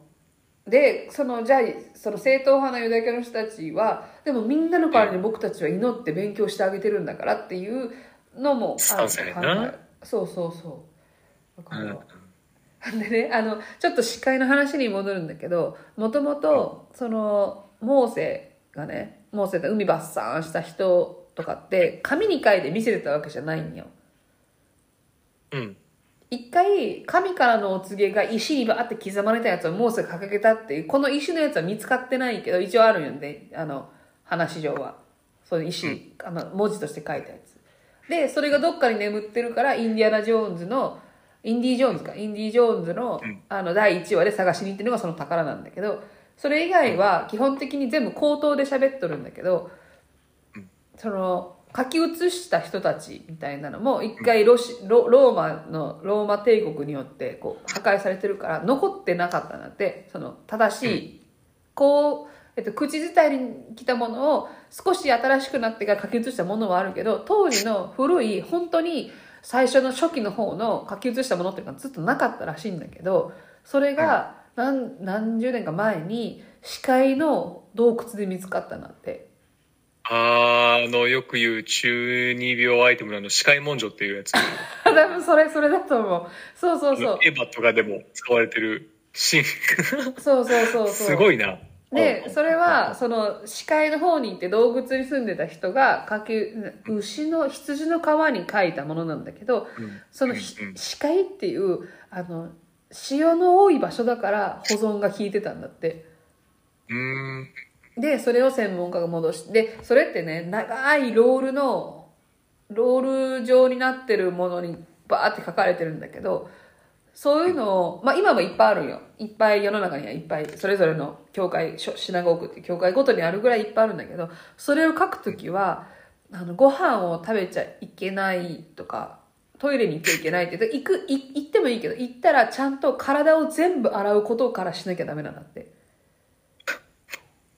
でそのじゃあその正統派なユダヤ教の人たちはでもみんなの代わりに僕たちは祈って勉強してあげてるんだからっていうのもスタンスやねんな。考え。そうそうそう [laughs] でねあのちょっと司会の話に戻るんだけどもともとそのモーセがねもうそうやって海伐採した人とかって紙に書いて見せてたわけじゃないんよ。うん。一回神からのお告げが石にバーって刻まれたやつをモーセが掲げたっていうこの石のやつは見つかってないけど一応あるんよね。あの話上は。その石、あの文字として書いたやつ。でそれがどっかに眠ってるからインディアナ・ジョーンズのインディ・ジョーンズか。インディ・ジョーンズの,、あの第1話で探しに行ってるのがその宝なんだけどそれ以外は基本的に全部口頭で喋っとるんだけど、その書き写した人たちみたいなのも一回ロシロローマのローマ帝国によってこう破壊されてるから残ってなかったんだってその正しい、こう、えっと、口伝えに来たものを少し新しくなってから書き写したものはあるけど当時の古い本当に最初の初期の方の書き写したものっていうのはずっとなかったらしいんだけどそれが何何十年か前に死海の洞窟で見つかったんだって。あーあの、よく言う中二病アイテムのあの、視界文書っていうやつ。[laughs] 多分それそれだと思うそうそうそうエヴァとかでも使われてるシーン。そうそうそうそう [laughs] すごいな。でそれはその視界の方に行って洞窟に住ん。でた人がかけ牛の羊の皮に書いたものなん。だけどうん、そのひ視界っていうあの潮の多い場所だから保存が効いてたん。だって。でそれを専門家が戻してでそれってね長いロールのロール状になってるものにバーって書かれてるん。だけどそういうのを、まあ今もいっぱいあるよ。いっぱい世の中にはいっぱい、それぞれの教会、シシナゴークって教会ごとにあるぐらいいっぱいあるんだけど、それを書くときは、あの、ご飯を食べちゃいけないとか、トイレに行っちゃいけないって、行く、行ってもいいけど、行ったらちゃんと体を全部洗うことからしなきゃダメなんだって。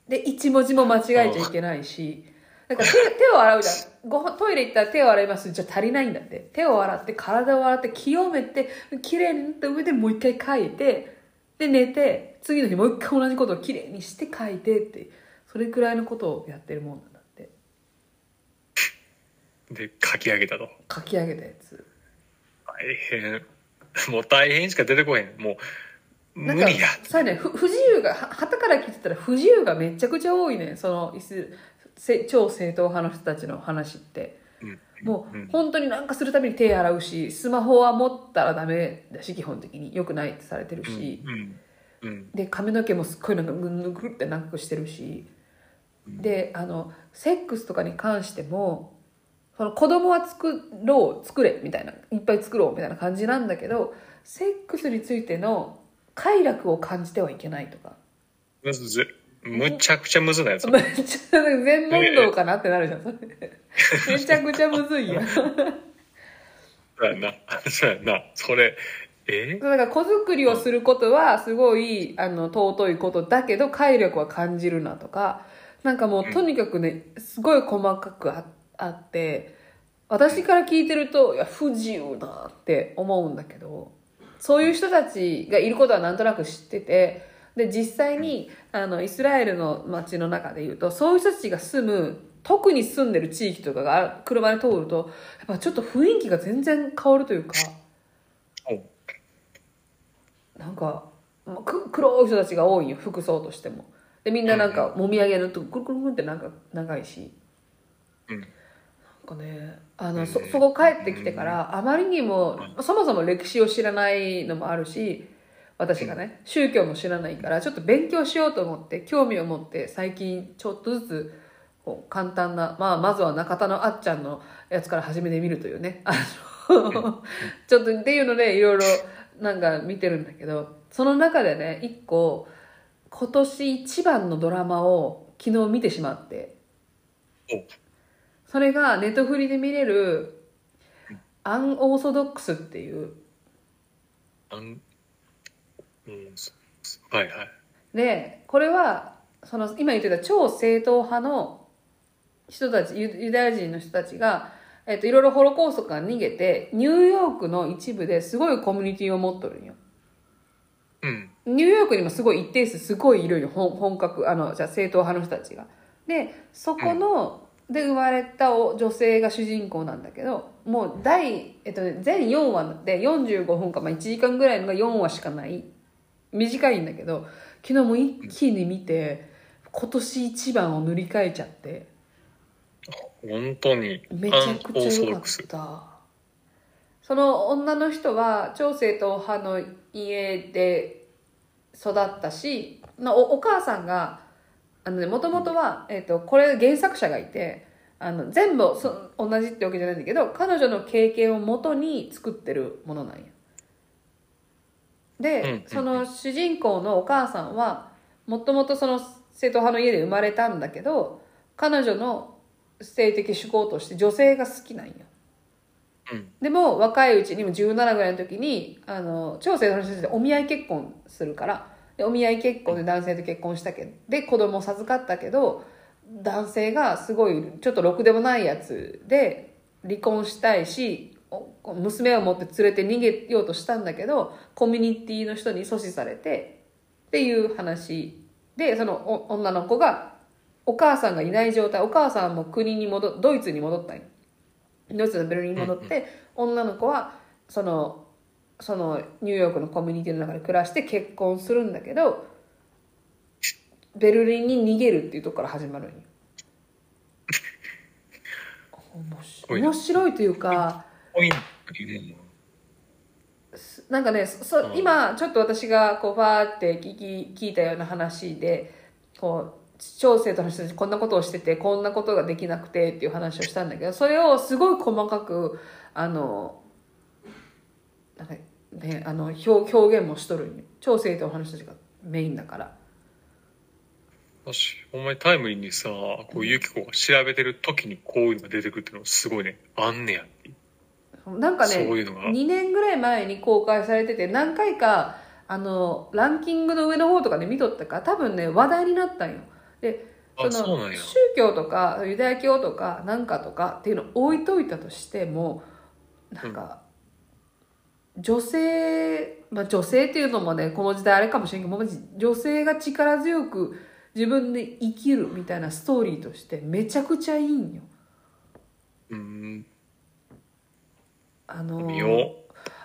で、一文字も間違えちゃいけないし、だから手手を洗うじゃん。ご飯トイレ行ったら手を洗います。じゃ足りないんだって。手を洗って、体を洗って、清めて、綺麗になった上でもう一回書いて、で、寝て、次の日もう一回同じことを綺麗にして書いてって、それくらいのことをやってるもんなんだって。で、書き上げたと。書き上げたやつ。大変。もう大変しか出てこへん。もう、無なんか理や。さねふ不自由がは旗から聞いてたら不自由がめちゃくちゃ多いねそのイスせ超正統派の人たちの話って。うんもううん。本当になんかするたびに手洗うしスマホは持ったらダメだし基本的に。よくないってされてるし。で髪の毛もすっごいなんかぐんぐるって長くしてるし。であのセックスとかに関してもその子供は作ろう作れみたいないっぱい作ろうみたいな感じなんだけどセックスについての快楽を感じてはいけないとかむちゃくちゃむずなやつ。全問答かなってなるじゃんそれめちゃくちゃむずいやんそうやな。そうやな。それ、え？だから子作りをすることはすごいあの尊いことだけど快楽は感じるなとかなんかもうとにかくねすごい細かくああって私から聞いてるといや不自由だって思うんだけどそういう人たちがいることはなんとなく知っててで実際にあのイスラエルの街の中でいうとそういう人たちが住む特に住んでる地域とかが車で通るとやっぱちょっと雰囲気が全然変わるというか。おなんかまあく黒い人たちが多いんよ服装としても。でみんななんかもみあげるとくるくるくるってなんか長いし。うん。なんかねあのそそこ帰ってきてからあまりにもそもそも歴史を知らないのもあるし私がね宗教も知らないからちょっと勉強しようと思って興味を持って最近ちょっとずつこう簡単な、まあ、まずは中田のあっちゃんのやつから始めてみるというね。あのちょっとっていうのでいろいろなんか見てるんだけどその中でね一個今年一番のドラマを昨日見てしまって。お。それがネットフリで見れるアンオーソドックスっていううん、そはいはい。でこれはその今言ってた超正統派の人たちユユダヤ人の人たちが、えっと、いろいろホロコーストから逃げてニューヨークの一部ですごいコミュニティを持っとるんよ。うん。ニューヨークにもすごい一定数すごいいるよ本本格あのじゃあ正統派の人たちが。でそこの、で生まれたお女性が主人公なんだけどもう第、えっとね、全4話で45分か、まあ、1時間ぐらいのが4話しかない短いんだけど昨日も一気に見て今年一番を塗り替えちゃって。本当に。めちゃくちゃ良かった。その女の人は超正統派の家で育ったしまあおお母さんがあのねもともとは、えっとこれ原作者がいてあの全部そ同じってわけじゃないんだけど彼女の経験をもとに作ってるものなんよで、その主人公のお母さんはもともとその正統派の家で生まれたんだけど彼女の性的趣向として女性が好きなんよ。うん。でも若いうちにも17ぐらいの時にあの超正統派の人でお見合い結婚するからでお見合い結婚で男性と結婚したけどで子供を授かったけど男性がすごいちょっとろくでもないやつで離婚したいしお娘を持って連れて逃げようとしたんだけどコミュニティの人に阻止されてっていう話でそのお女の子がお母さんがいない状態お母さんも国に戻ドイツに戻ったんよ。ドイツのベルリンに戻って、女の子はそのそのニューヨークのコミュニティの中で暮らして結婚するんだけどベルリンに逃げるっていうところから始まるんよ。[laughs] 面白い。というかポイントなんかねそ今ちょっと私がこうバーって聞き聞いたような話でこう超生徒の人たちこんなことをしててこんなことができなくてっていう話をしたんだけどそれをすごい細かくあのなんかねあの表表現もしとるんよ。超生徒の人たちがメインだから。私お前タイムリーにさこうユキコが調べてる時にこういうのが出てくるっていうのすごいねあんねやって。いうなんかねそういうのが。2年ぐらい前に公開されてて何回かあのランキングの上の方とかで見とったか。ら多分ね話題になったんよ。であその宗教とかユダヤ教とかなんかとかっていうのを置いといたとしてもなんか、女性、まあ、女性っていうのもねこの時代あれかもしれんけど女性が力強く自分で生きるみたいなストーリーとしてめちゃくちゃいいんよ。うんあの見よ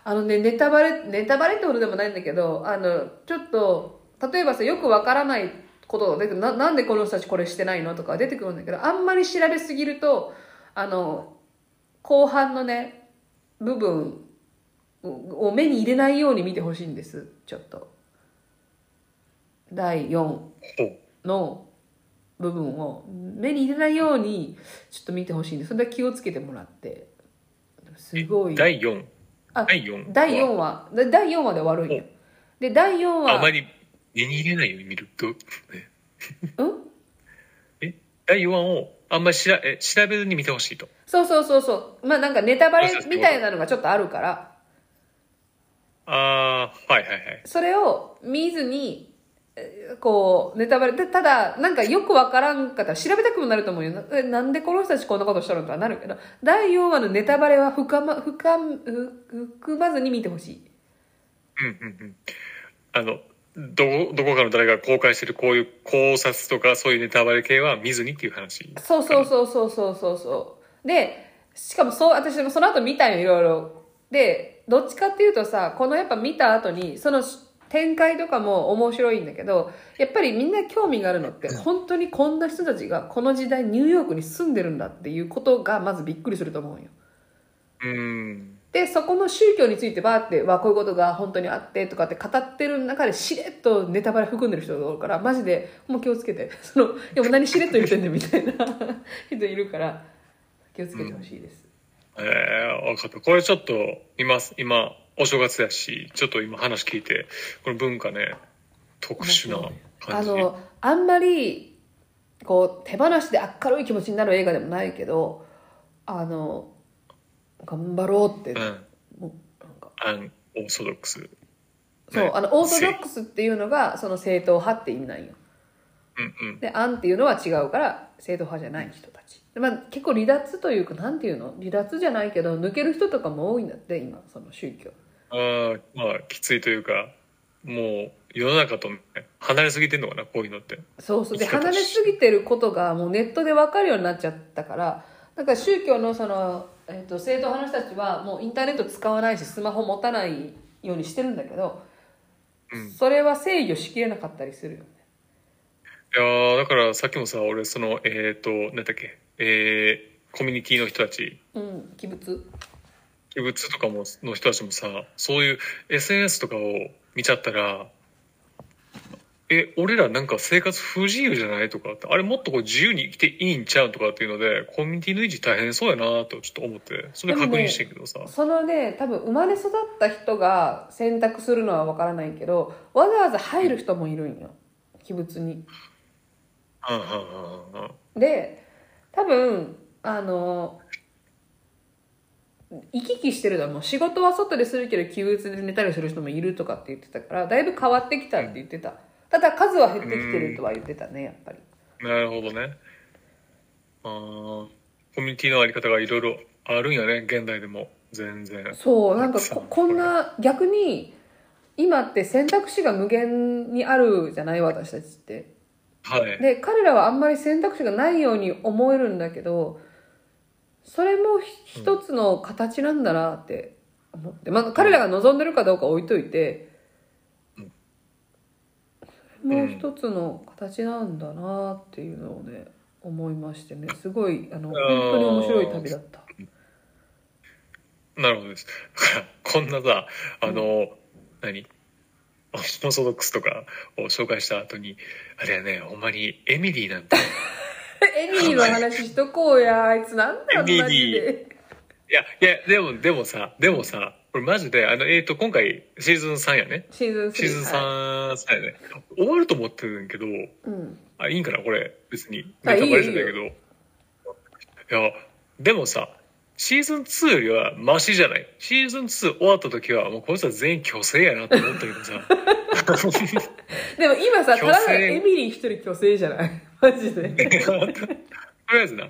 あのねネタバレネタバレってことでもないんだけどあのちょっと例えばさよくわからないことでななんでこの人たちこれしてないのとか出てくるんだけどあんまり調べすぎるとあの後半のね部分を目に入れないように見てほしいんです。ちょっと。第4ほう。の部分を目に入れないようにちょっと見てほしいんでそれだけ気をつけてもらってすごい。第4あ第4第4話だ第4話で終わるんよで第4話あまり目に入れないように見ると、ね、うん？え？第4話をあんまりしらえ調べずに見てほしいと。そうそうそうそう。まあなんかネタバレみたいなのがちょっとあるから。ああはいはいはい。それを見ずにえーこうネタバレでただなんかよくわからんかったら調べたくもなると思うよ。なえなんでこの人たちこんなことしたのとはなるけど。第4話のネタバレは深ま深む含まずに見てほしい。うんうんうん。あのどこどこかの誰が公開してるこういう考察とかそういうネタバレ系は見ずにっていう話。そうそうそうそうそうそうそう。でしかもそう私もその後見たよいろいろ。でどっちかっていうとさこのやっぱ見た後にその展開とかも面白いんだけどやっぱりみんな興味があるのって本当にこんな人たちがこの時代ニューヨークに住んでるんだっていうことがまずびっくりすると思うよ。うん。でそこの宗教についてバーってわこういうことが本当にあってとかって語ってる中でしれっとネタバレ含んでる人がおるからマジでもう気をつけて。[laughs] そのいやもう何しれっと言ってんねんみたいな。[laughs] 人いるから気をつけてほしいです、ええ分かった。これちょっと今今お正月やしちょっと今話聞いてこの文化ね特殊なあ感じ。のあんまりこう手放しで明るい気持ちになる映画でもないけどあの頑張ろうって、うん。もうなんか。アンオーソドックス。そう、ね。あのオーソドックスっていうのがその正統派って意味なんよ。うんうん。でアンっていうのは違うから正統派じゃない人たち。でまあ、結構離脱というかなんていうの？離脱じゃないけど抜ける人とかも多いんだって今その宗教ああまあきついというかもう世の中と、ね、離れすぎてんのかなこういうのって。そうそう。で離れすぎてることがもうネットで分かるようになっちゃったからだから宗教のその、えっと正統派の人たちはもうインターネット使わないしスマホ持たないようにしてるんだけど、うん。それは制御しきれなかったりするよね。いやーだからさっきもさ、俺その、えっ、と、なんだっけ、えー、コミュニティの人たち、うん器物器物とかも、の人たちもさ、そういう SNS とかを見ちゃったら、え、俺らなんか生活不自由じゃないとかって、あれもっとこう自由に生きていいんちゃうとかっていうので、コミュニティの維持大変そうやなとちょっと思って、それ確認してんけどさ。そのね多分生まれ育った人が選択するのは分からないけどわざわざ入る人もいるんよ。器物に。うん。うん。うん。うん。で多分あの行き来してるのはもう仕事は外でするけど器物で寝たりする人もいるとかって言ってたからだいぶ変わってきたって言ってたただ数は減ってきてるとは言ってたねやっぱりなるほどね。あーコミュニティのあり方がいろいろあるんやね、現代でも。全然。そうなんかここんな逆に今って選択肢が無限にあるじゃない私たちってはい。で彼らはあんまり選択肢がないように思えるんだけどそれもひ一つの形なんだなって思って、まあ、彼らが望んでるかどうか置いといて、うん。もう一つの形なんだなっていうのをね思いましてね。すごいあの本当に面白い旅だった。なるほどです。[laughs] こんなさ、あの、何？オーソドックスとかを紹介した後に、あれやね、ほんまにエミリーなんて、[laughs] [laughs] エミリーの話しとこうやあいつなんだよマジで。いや、いや、でも、でもさ、でもさ、これマジで、あの、えっ、と、今回シーズン3やね。シーズン3シーズンはい3、さやね。終わると思ってるんけど、うんあ、いいんかなこれ、別に。あネタバレじゃないけど。いや、でもさ、シーズン2よりはマシじゃない？シーズン2終わった時は、もうこいつは全員虚勢やなと思ったけどさ。[laughs] でも今さ、ただエミリー一人虚勢じゃない？マジで？とりあえずな。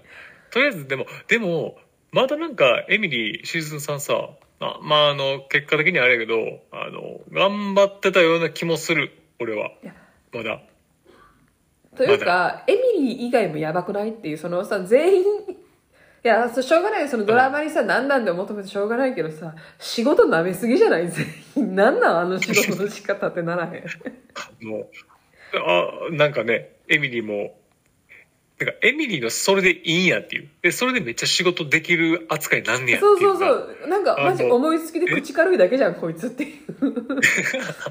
とりあえず、でも、でも、まだなんか、エミリーシーズン3さ、あまあ、あの、結果的にはあれやけど、あの、頑張ってたような気もする、俺は。まだ。というか、エミリー以外もやばくないっていう、そのさ、全員、いや、しょうがない。そのドラマにさ、何なんで求めてしょうがないけどさ、仕事舐めすぎじゃない？全員。なんなん？あの仕事の仕方ってならへん。もう、あ、なんかね、エミリーも、なんか、エミリーのそれでいいんやっていう。で、それでめっちゃ仕事できる扱いなんねやっていそう。そうそう。なんか、マジ思いつきで口軽いだけじゃん、こいつっていう。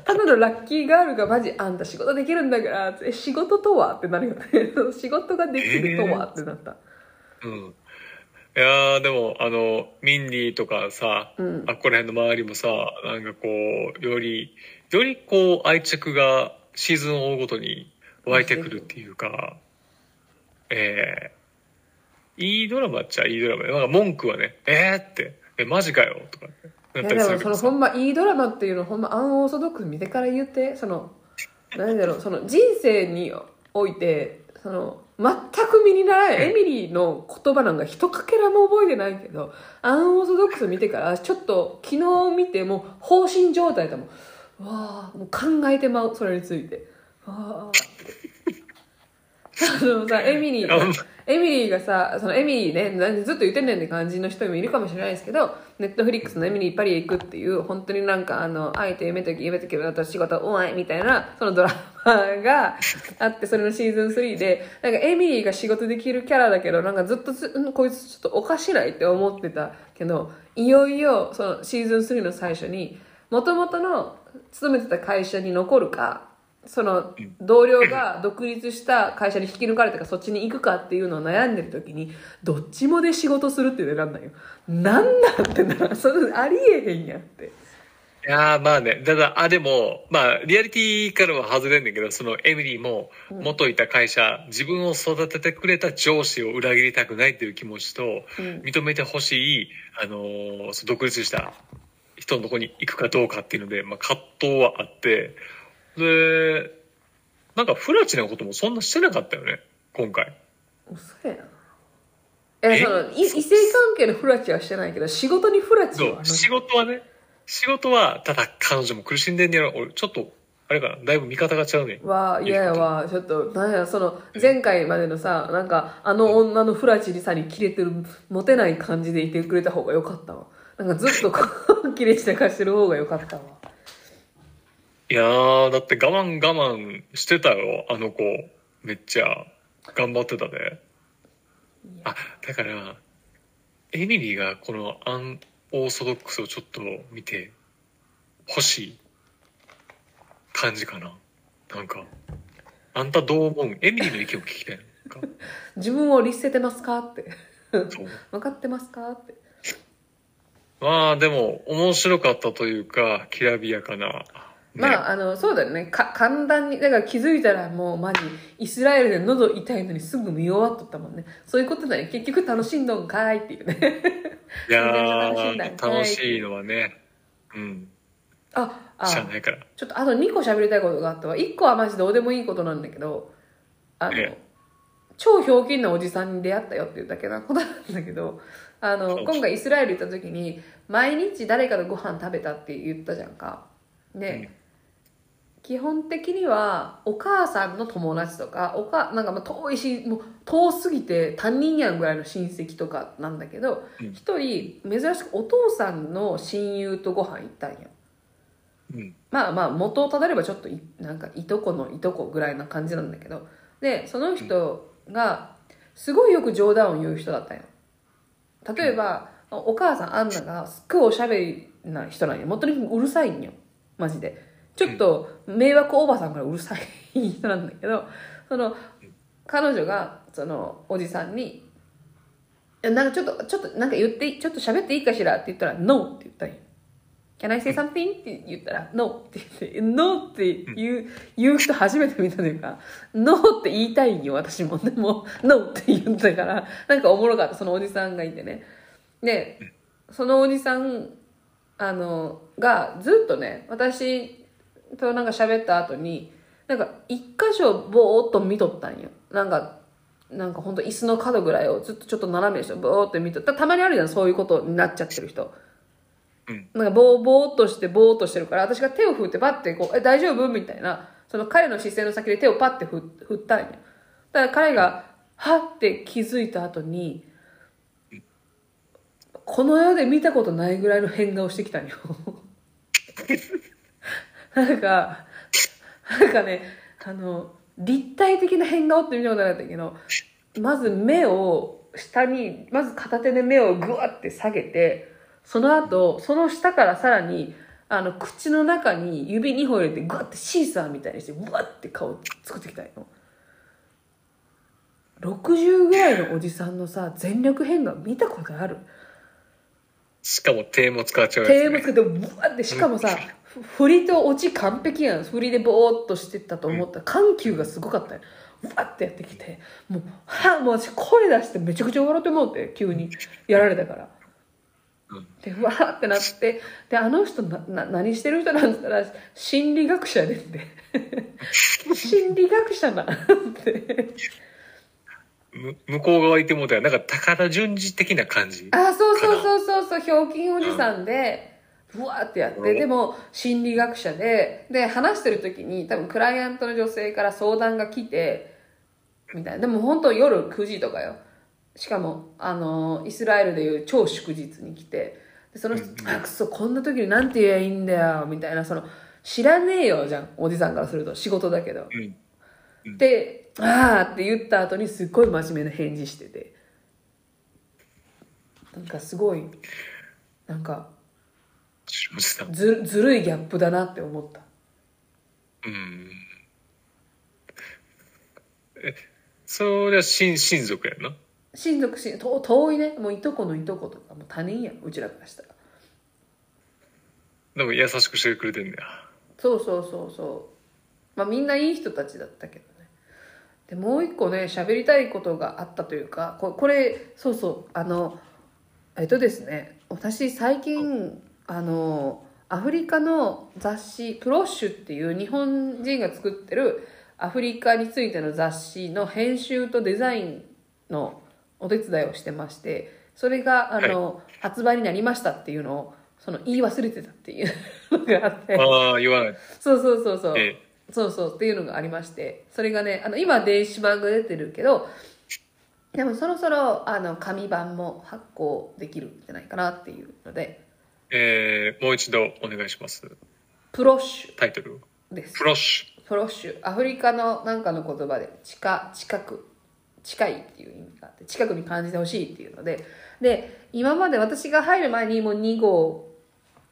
ただのラッキーガールがマジ、あんた仕事できるんだから、え、仕事とはってなるよね。[laughs] 仕事ができるとはってなった。うん。いやーでも、あの、ミンディとかさ、うんあっこら辺の周りもさ、なんかこう、より、よりこう、愛着がシーズンを追うごとに湧いてくるっていうか、えー、いいドラマっちゃいいドラマでなんか文句はね、えーって、え、マジかよとかなったりいやでもするけど。そのほんまいいドラマっていうのほんまアンオーソドックス見てから言ってその何だろうその人生においてその全く身にならないエミリーの言葉なんか一かけらも覚えてないけどアンオーソドックス見てからちょっと昨日見てもう放心状態だもん。わあもう考えてまうそれについて。わああのさエミリーあエミリーがさ、そのエミリーね、何ずっと言ってんねんって感じの人もいるかもしれないですけど、ネットフリックスのエミリーパリへ行くっていう、本当になんかあの、あえてやめとき、やめとき、私仕事うまいみたいな、そのドラマがあって、それのシーズン3で、なんかエミリーが仕事できるキャラだけど、なんかずっとこいつちょっとおかしないって思ってたけど、いよいよ、そのシーズン3の最初に、元々の勤めてた会社に残るか、その同僚が独立した会社に引き抜かれたかそっちに行くかっていうのを悩んでる時にどっちもで仕事するっていうの選んだよ。なんなんってならそれありえへんやんって。いやーまあね、ただ、あ、でも、まあ、リアリティからは外れんねんけど、そのエミリーも、元いた会社、自分を育ててくれた上司を裏切りたくないっていう気持ちと、うん。認めてほしい、あのー独立した人のとこに行くかどうかっていうので、まあ、葛藤はあって、で、なんか、フラチなこともそんなしてなかったよね、今回。嘘やんええ？そのい異性関係のフラチはしてないけど仕事にフラチは仕事はね、仕事は、ただ彼女も苦しんでんねやろ。俺、ちょっと、あれかな、だいぶ見方が違うね。わ嫌やわ。ちょっとなんやその前回までのさなんかあの女のフラチにさにキレてるモテない感じでいてくれた方がよかったわ。なんかずっとこう [laughs] キレ散らかしてる方がよかったわいやー、だって我慢我慢してたよ、あの子。めっちゃ頑張ってたで。あ、だから、エミリーがこのアンオーソドックスをちょっと見て欲しい感じかな。なんか、あんたどう思う？エミリーの意見を聞きたい。なんか自分を律せてますか？って [laughs] 分かってますか？ってまあでも面白かったというか、きらびやかな。ねまあ、あの、そうだよね。か、簡単に、だから気づいたらもうマジ、イスラエルで喉痛いのにすぐ見終わっとったもんね。そういうことだよ。結局楽しんどんかいっていうね。いや楽しいんだー、楽しいのはね、うん、あ、あ、ないから。ちょっとあと2個喋りたいことがあったわ。1個はマジどうでもいいことなんだけど、あの、え超ひょうきんなおじさんに出会ったよっていうだけなことなんだけど、あの、今回イスラエル行った時に、毎日誰かとご飯食べたって言ったじゃんか。で、うん基本的にはお母さんの友達とかおかなんかまあ遠いしもう遠すぎて他人やんぐらいの親戚とかなんだけどうん。一、人珍しくお父さんの親友とご飯行ったんよ。うん。まあまあ元をたどればちょっといなんかいとこのいとこぐらいな感じなんだけど。でその人がすごいよく冗談を言う人だったんよ。例えば、お母さんアンナがすっごいおしゃべりな人なんよ。もうとにうるさいんよ。マジでちょっと迷惑おばさんからうるさい人なんだけどその彼女がそのおじさんに「なんかちょっとちょっとなんか言ってちょっと喋っていいかしら?」って言ったら「NO」って言ったんよ Can I say something? って言ったら、No って言って、No って言う、言う人初めて見たというか、No って言いたいんよ、私も。でも、No って言ったから、なんかおもろかった、そのおじさんがいてね。で、そのおじさん、あの、がずっとね、私となんか喋った後に、なんか一箇所ぼーっと見とったんよ。なんか、なんかほんと椅子の角ぐらいをずっとちょっと斜めにしてぼーって見とった。たまにあるじゃん、そういうことになっちゃってる人。なんかぼーぼーっとしてぼーっとしてるから、私が手を振ってパッてこう、え、大丈夫？みたいな、その彼の視線の先で手をパッて振振ったんよ。だから彼が、はって気づいた後に、この世で見たことないぐらいの変顔してきたんよ。[laughs] なんか、なんかね、あの、立体的な変顔って見たことなかったけど、まず目を下に、まず片手で目をグワって下げて、その後、その下からさらに、あの、口の中に指2本入れて、グワってシーサーみたいにして、グワって顔作ってきたんよ。60ぐらいのおじさんのさ、全力変顔見たことある？しかも手も使っちゃうやつ、ね。手もつけてブワってしかもさ、ふ振りと落ち完璧やん。振りでボーっとしてったと思った。ら緩急がすごかったよブワってやってきて。もうはもう私声出してめちゃくちゃ笑ってもうて急に。やられたから。うん。でうわーってなって。であの人なな何してる人なんて言ったら心理学者でって。[laughs] 心理学者なんって。む向こう側いてもうたらなんか高田純次的な感じ。あそうそうそうそうそう。ひょうきんおじさんで、ふわーってやってでも心理学者でで話してる時に多分クライアントの女性から相談が来てみたいな。でも本当夜9時とかよ。しかもあのイスラエルでいう超祝日に来て。でその人「あくそこんな時になんて言えばいいんだよ」みたいな。その知らねえよじゃん。おじさんからすると。仕事だけど。うん。で「ああ」って言った後にすっごい真面目な返事してて。なんかすごいなんかおじさん。ずずるいギャップだなって思ったうん。え、それは親親族やんな？親族しと遠いねもういとこのいとことかもう他人やんうちらからしたらでも優しくしてくれてんねや。そうそうそうそうまあみんないい人たちだったけどねでもう一個ね喋りたいことがあったというかここれそうそうあのえっとですね私最近あのアフリカの雑誌「プロッシュ」っていう日本人が作ってるアフリカについての雑誌の編集とデザインのお手伝いをしてましてそれがあの、発売になりましたっていうのをその言い忘れてたっていうのがあって。ああ、言わない。そうそうそうそう。え。そうそうっていうのがありまして、それがね、あの、今電子版が出てるけど、でもそろそろ、あの、紙版も発行できるんじゃないかなっていうので、えー、もう一度お願いします。プロッシタイトル。ュですプ。ロッシフロッシュアフリカのなんかの言葉で近近く近いっていう意味があって近くに感じてほしいっていうのでで今まで私が入る前にもう2号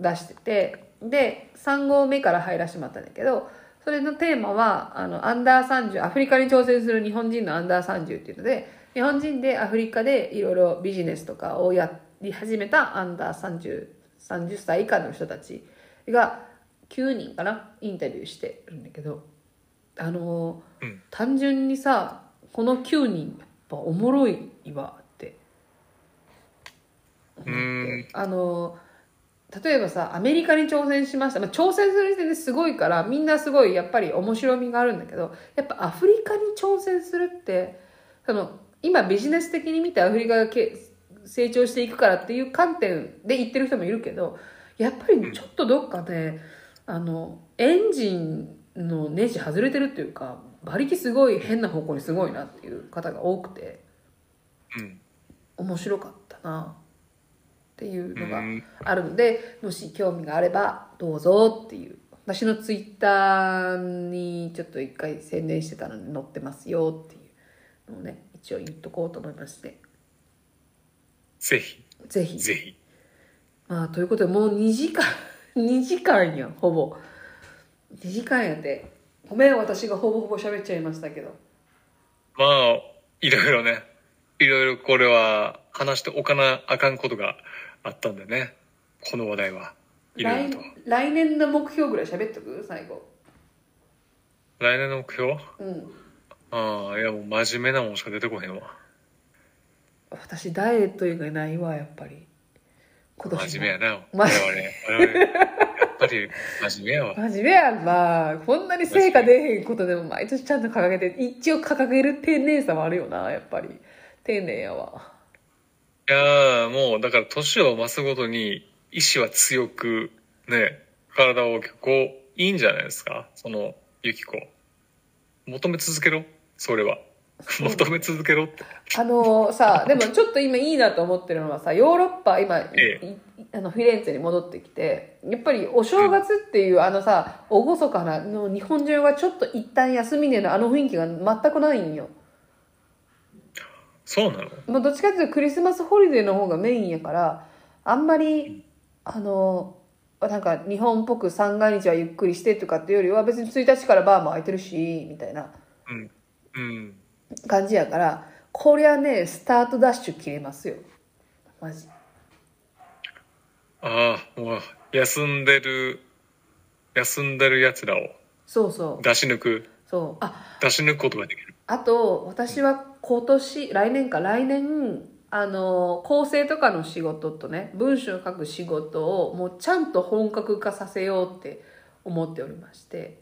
出しててで3号目から入らせてもらったんだけどそれのテーマはあのアンダー30アフリカに挑戦する日本人のアンダー30っていうので日本人でアフリカでいろいろビジネスとかをやり始めたアンダー30 30歳以下の人たちが9人かなインタビューしてるんだけどあのーうん。単純にさこの9人やっぱおもろいわってあのー例えばさアメリカに挑戦しました、まあ、挑戦する時点ですごいからみんなすごいやっぱり面白みがあるんだけどやっぱアフリカに挑戦するってその今ビジネス的に見てアフリカがけ成長していくからっていう観点で言ってる人もいるけどやっぱりちょっとどっかで、あのエンジンのネジ外れてるっていうか馬力すごい変な方向にすごいなっていう方が多くてうん面白かったなっていうのがうん。あるのでもし興味があればどうぞっていう。私のツイッターにちょっと一回宣伝してたのに載ってますよっていうのをね一応言っとこうと思いましてぜひ。ぜひ。ぜひ。まあということでもう2時間 [laughs] 2時間やんほぼ。2時間やってごめん私がほぼほぼ喋っちゃいましたけど。まあいろいろね。いろいろこれは話しておかなあかんことがあったんでね。この話題は。いろい来ろと。来年の目標ぐらい喋っとく？最後。来年の目標？うん。ああいやもう真面目なもんしか出てこへんわ私ダイエット以外ないわやっぱり。今年も。真面目やな。ま我々。我々。やっぱり真面目やわ。真面目やんなこんなに成果出へんことでも毎年ちゃんと掲げて一応掲げる丁寧さはあるよなやっぱり。丁寧やわ。いやーもうだから年を増すごとに意志は強くね体を大きくこういいんじゃないですか。そのユキコ。求め続けろ。それは [laughs] 求め続けろって。あのさ [laughs] でもちょっと今いいなと思ってるのはさヨーロッパ今、えいいあのフィレンツェに戻ってきてやっぱりお正月っていうあのさ厳かなの日本中がちょっと一旦休みねのあの雰囲気が全くないんよ。そうなの？もうどっちかっていうとクリスマスホリデーの方がメインやからあんまりあのなんか日本っぽく三が日はゆっくりしてとかっていうよりは別に1日からバーも開いてるしみたいな。うん。うん感じやからこりゃねスタートダッシュ切れますよ。マジ。ああもう休んでる休んでるやつらを。そうそう。出し抜く。そう。あ出し抜くことができる。あと私は今年来年か来年あの構成とかの仕事とね文章を書く仕事をもうちゃんと本格化させようって思っておりまして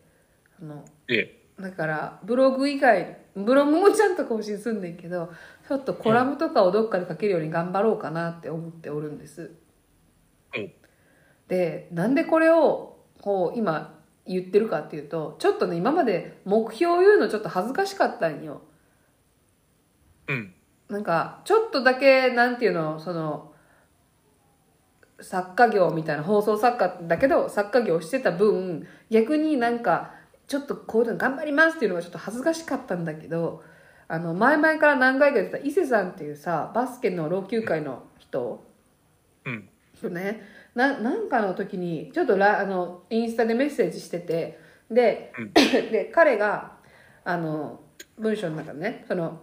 あのいえだからブログ以外ブログもちゃんと更新すんねんけどちょっとコラムとかをどっかで書けるように頑張ろうかなって思っておるんです。うんでなんでこれをこう今言ってるかっていうとちょっとね今まで目標を言うのちょっと恥ずかしかったんよ。うん。なんかちょっとだけなんていうのその作家業みたいな放送作家だけど作家業してた分逆になんかちょっとこういうの頑張りますっていうのがちょっと恥ずかしかったんだけどあの前々から何回か言ってた伊勢さんっていうさバスケの老朽会の人。うん。人ね。ななんかの時にちょっとラあのインスタでメッセージしててで,、[coughs] で彼があの文章の中でねその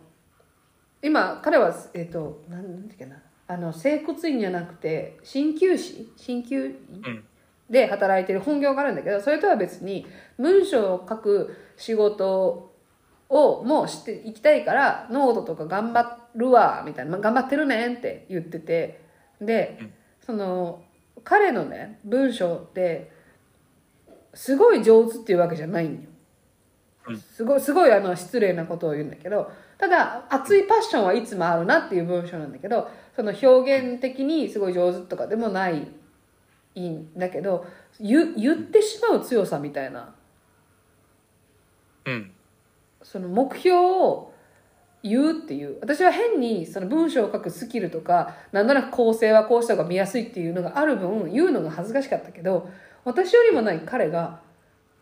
今彼はえっ、となんなんていうかな。あの整骨院じゃなくて鍼灸師？鍼灸院？うんで働いてる本業があるんだけどそれとは別に文章を書く仕事をもうしていきたいからノートとか頑張るわみたいな、まあ頑張ってるねんって言っててで、うん。その彼のね文章ってすごい上手っていうわけじゃないんよ。うん。すごいすごいあの失礼なことを言うんだけどただ熱いパッションはいつもあるなっていう文章なんだけどその表現的にすごい上手とかでもないいいんだけど言言ってしまう強さみたいな。うん。その目標を言うっていう。私は変にその文章を書くスキルとかなんとなく構成はこうした方が見やすいっていうのがある分言うのが恥ずかしかったけど私よりもない彼が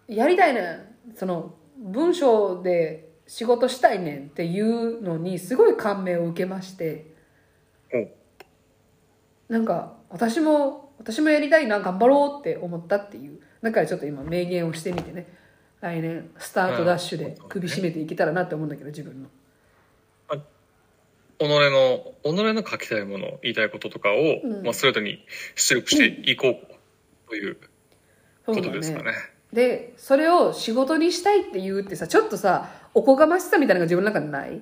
やりたいねん。その文章で仕事したいねんっていうのにすごい感銘を受けまして。お。なんか私も私もやりたいな頑張ろうって思ったっていうだからちょっと今明言をしてみてね。来年スタートダッシュで首絞めていけたらなって思うんだけど自分の。己の、己の書きたいもの、言いたいこととかを、うん。まあ、ストレートに出力していこうということですかね。でそれを仕事にしたいって言うってさちょっとさおこがましさみたいなのが自分の中でない、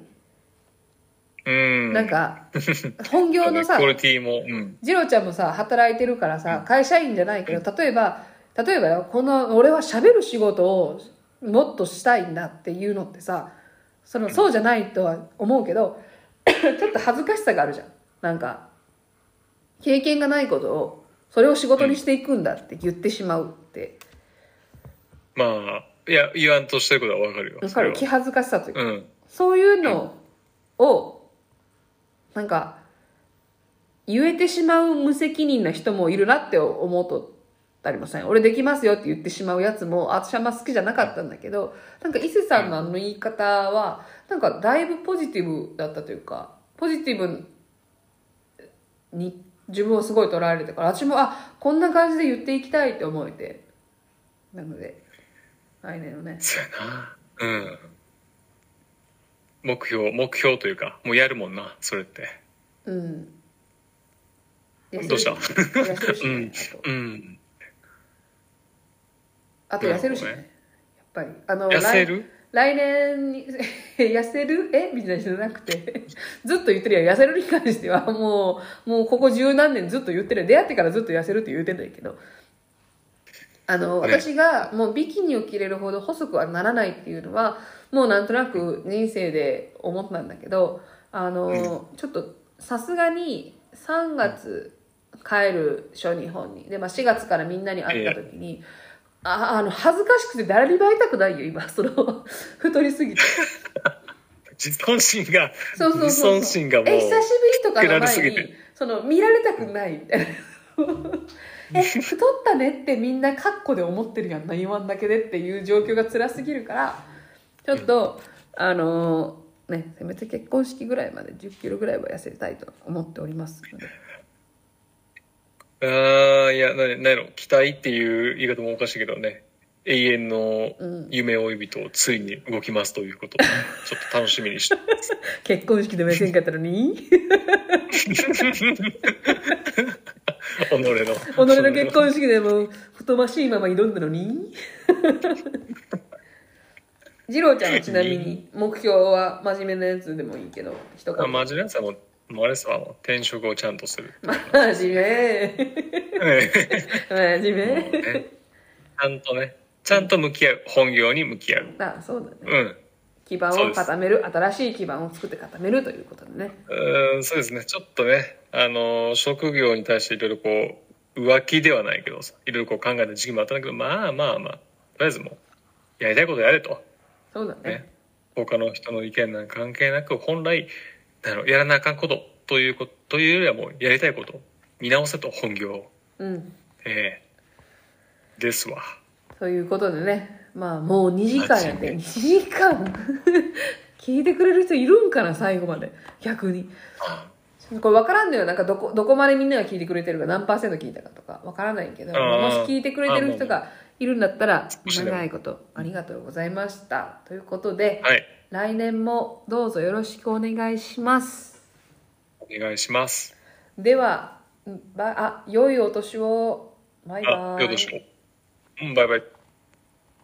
うん。なんか [laughs] 本業のさクオリティも、うん。次郎ちゃんもさ働いてるからさ会社員じゃないけど例えば例えばよこの俺は喋る仕事をもっとしたいんだっていうのってさそのそうじゃないとは思うけど [coughs] ちょっと恥ずかしさがあるじゃんなんか経験がないことをそれを仕事にしていくんだって言ってしまうってまあ、いや、言わんとしてることはわかるよ。わかる？気恥ずかしさというかうん。そういうのを、なんか、言えてしまう無責任な人もいるなって思うとったりもせん。俺できますよって言ってしまうやつも、私はあんま好きじゃなかったんだけど、なんか伊勢さんのあの言い方は、なんかだいぶポジティブだったというか、ポジティブに自分をすごい捉えられたから、私も、あ、こんな感じで言っていきたいって思えて。なので、来年のね。うん。目標、目標というか、もうやるもんな、それって。うん。どうした？痩せるしね。うん。あと、痩せるしね。ね？やっぱり。あの、痩せる？来来年に、[laughs] 痩せる？え？みたいなじゃなくて、ずっと言ってるやん。痩せるに関しては、もう、もうここ十何年ずっと言ってる。出会ってからずっと痩せるって言うてんだけど。あの、ね私がもうビキニを着れるほど細くはならないっていうのは、もうなんとなく人生で思ったんだけど、あの、ちょっとさすがに3月帰る初日本に。で、まあ4月からみんなに会った時に、ああの、恥ずかしくて誰にも会いたくないよ、今。その、[laughs] 太りすぎて。自尊心が、そうそうそう自尊心がもう、え、久しぶりとかの前に、その、見られたくないみたいな。え、太ったねってみんなカッコで思ってるやんな、言わんだけでっていう状況が辛すぎるから、ちょっと、あのーね、せめて結婚式ぐらいまで10キロぐらいは痩せたいと思っておりますので。ああ、いや、な、なんやろ、期待っていう言い方もおかしいけどね。永遠の夢追い人、ついに動きますということで、ちょっと楽しみにしてます。[laughs] 結婚式でも痩せんかったのに？[laughs] 己の。己の結婚式でも太ましいまま挑んだのに？[laughs] 次郎ちゃんはちなみに目標は真面目なやつでもいいけど一あ言マジなやつはもう、もうあれですわ、転職をちゃんとする。真面目 [laughs] 真面目ね、ちゃんとね、ちゃんと向き合う。本業に向き合う。あそうだねうん。基盤を固める新しい基盤を作って固めるということでねうーん、そうですね。ちょっとね、あの、職業に対していろいろこう、浮気ではないけどさ、いろいろこう考えた時期もあったんだけど、まあまあまあ、とりあえずもう、やりたいことやれと。そうだねね。他の人の意見なんか関係なく、本来、あのやらなあかんことということ、というよりはもう、やりたいこと、見直せと、本業を。うんええですわ。ということでねまあもう2時間やって2マ時間。[laughs] 聞いてくれる人いるんかな最後まで。逆に。これ分からんのよ。なんかどこどこまでみんなが聞いてくれてるか何パーセント聞いたかとか。分からないけどもし聞いてくれてる人がいるんだったら長いことありがとうございました。ということではい。来年もどうぞよろしくお願いします。お願いします。ではばあ良いお年を。バイバイ。あ、よろしく。うん、バイバイ。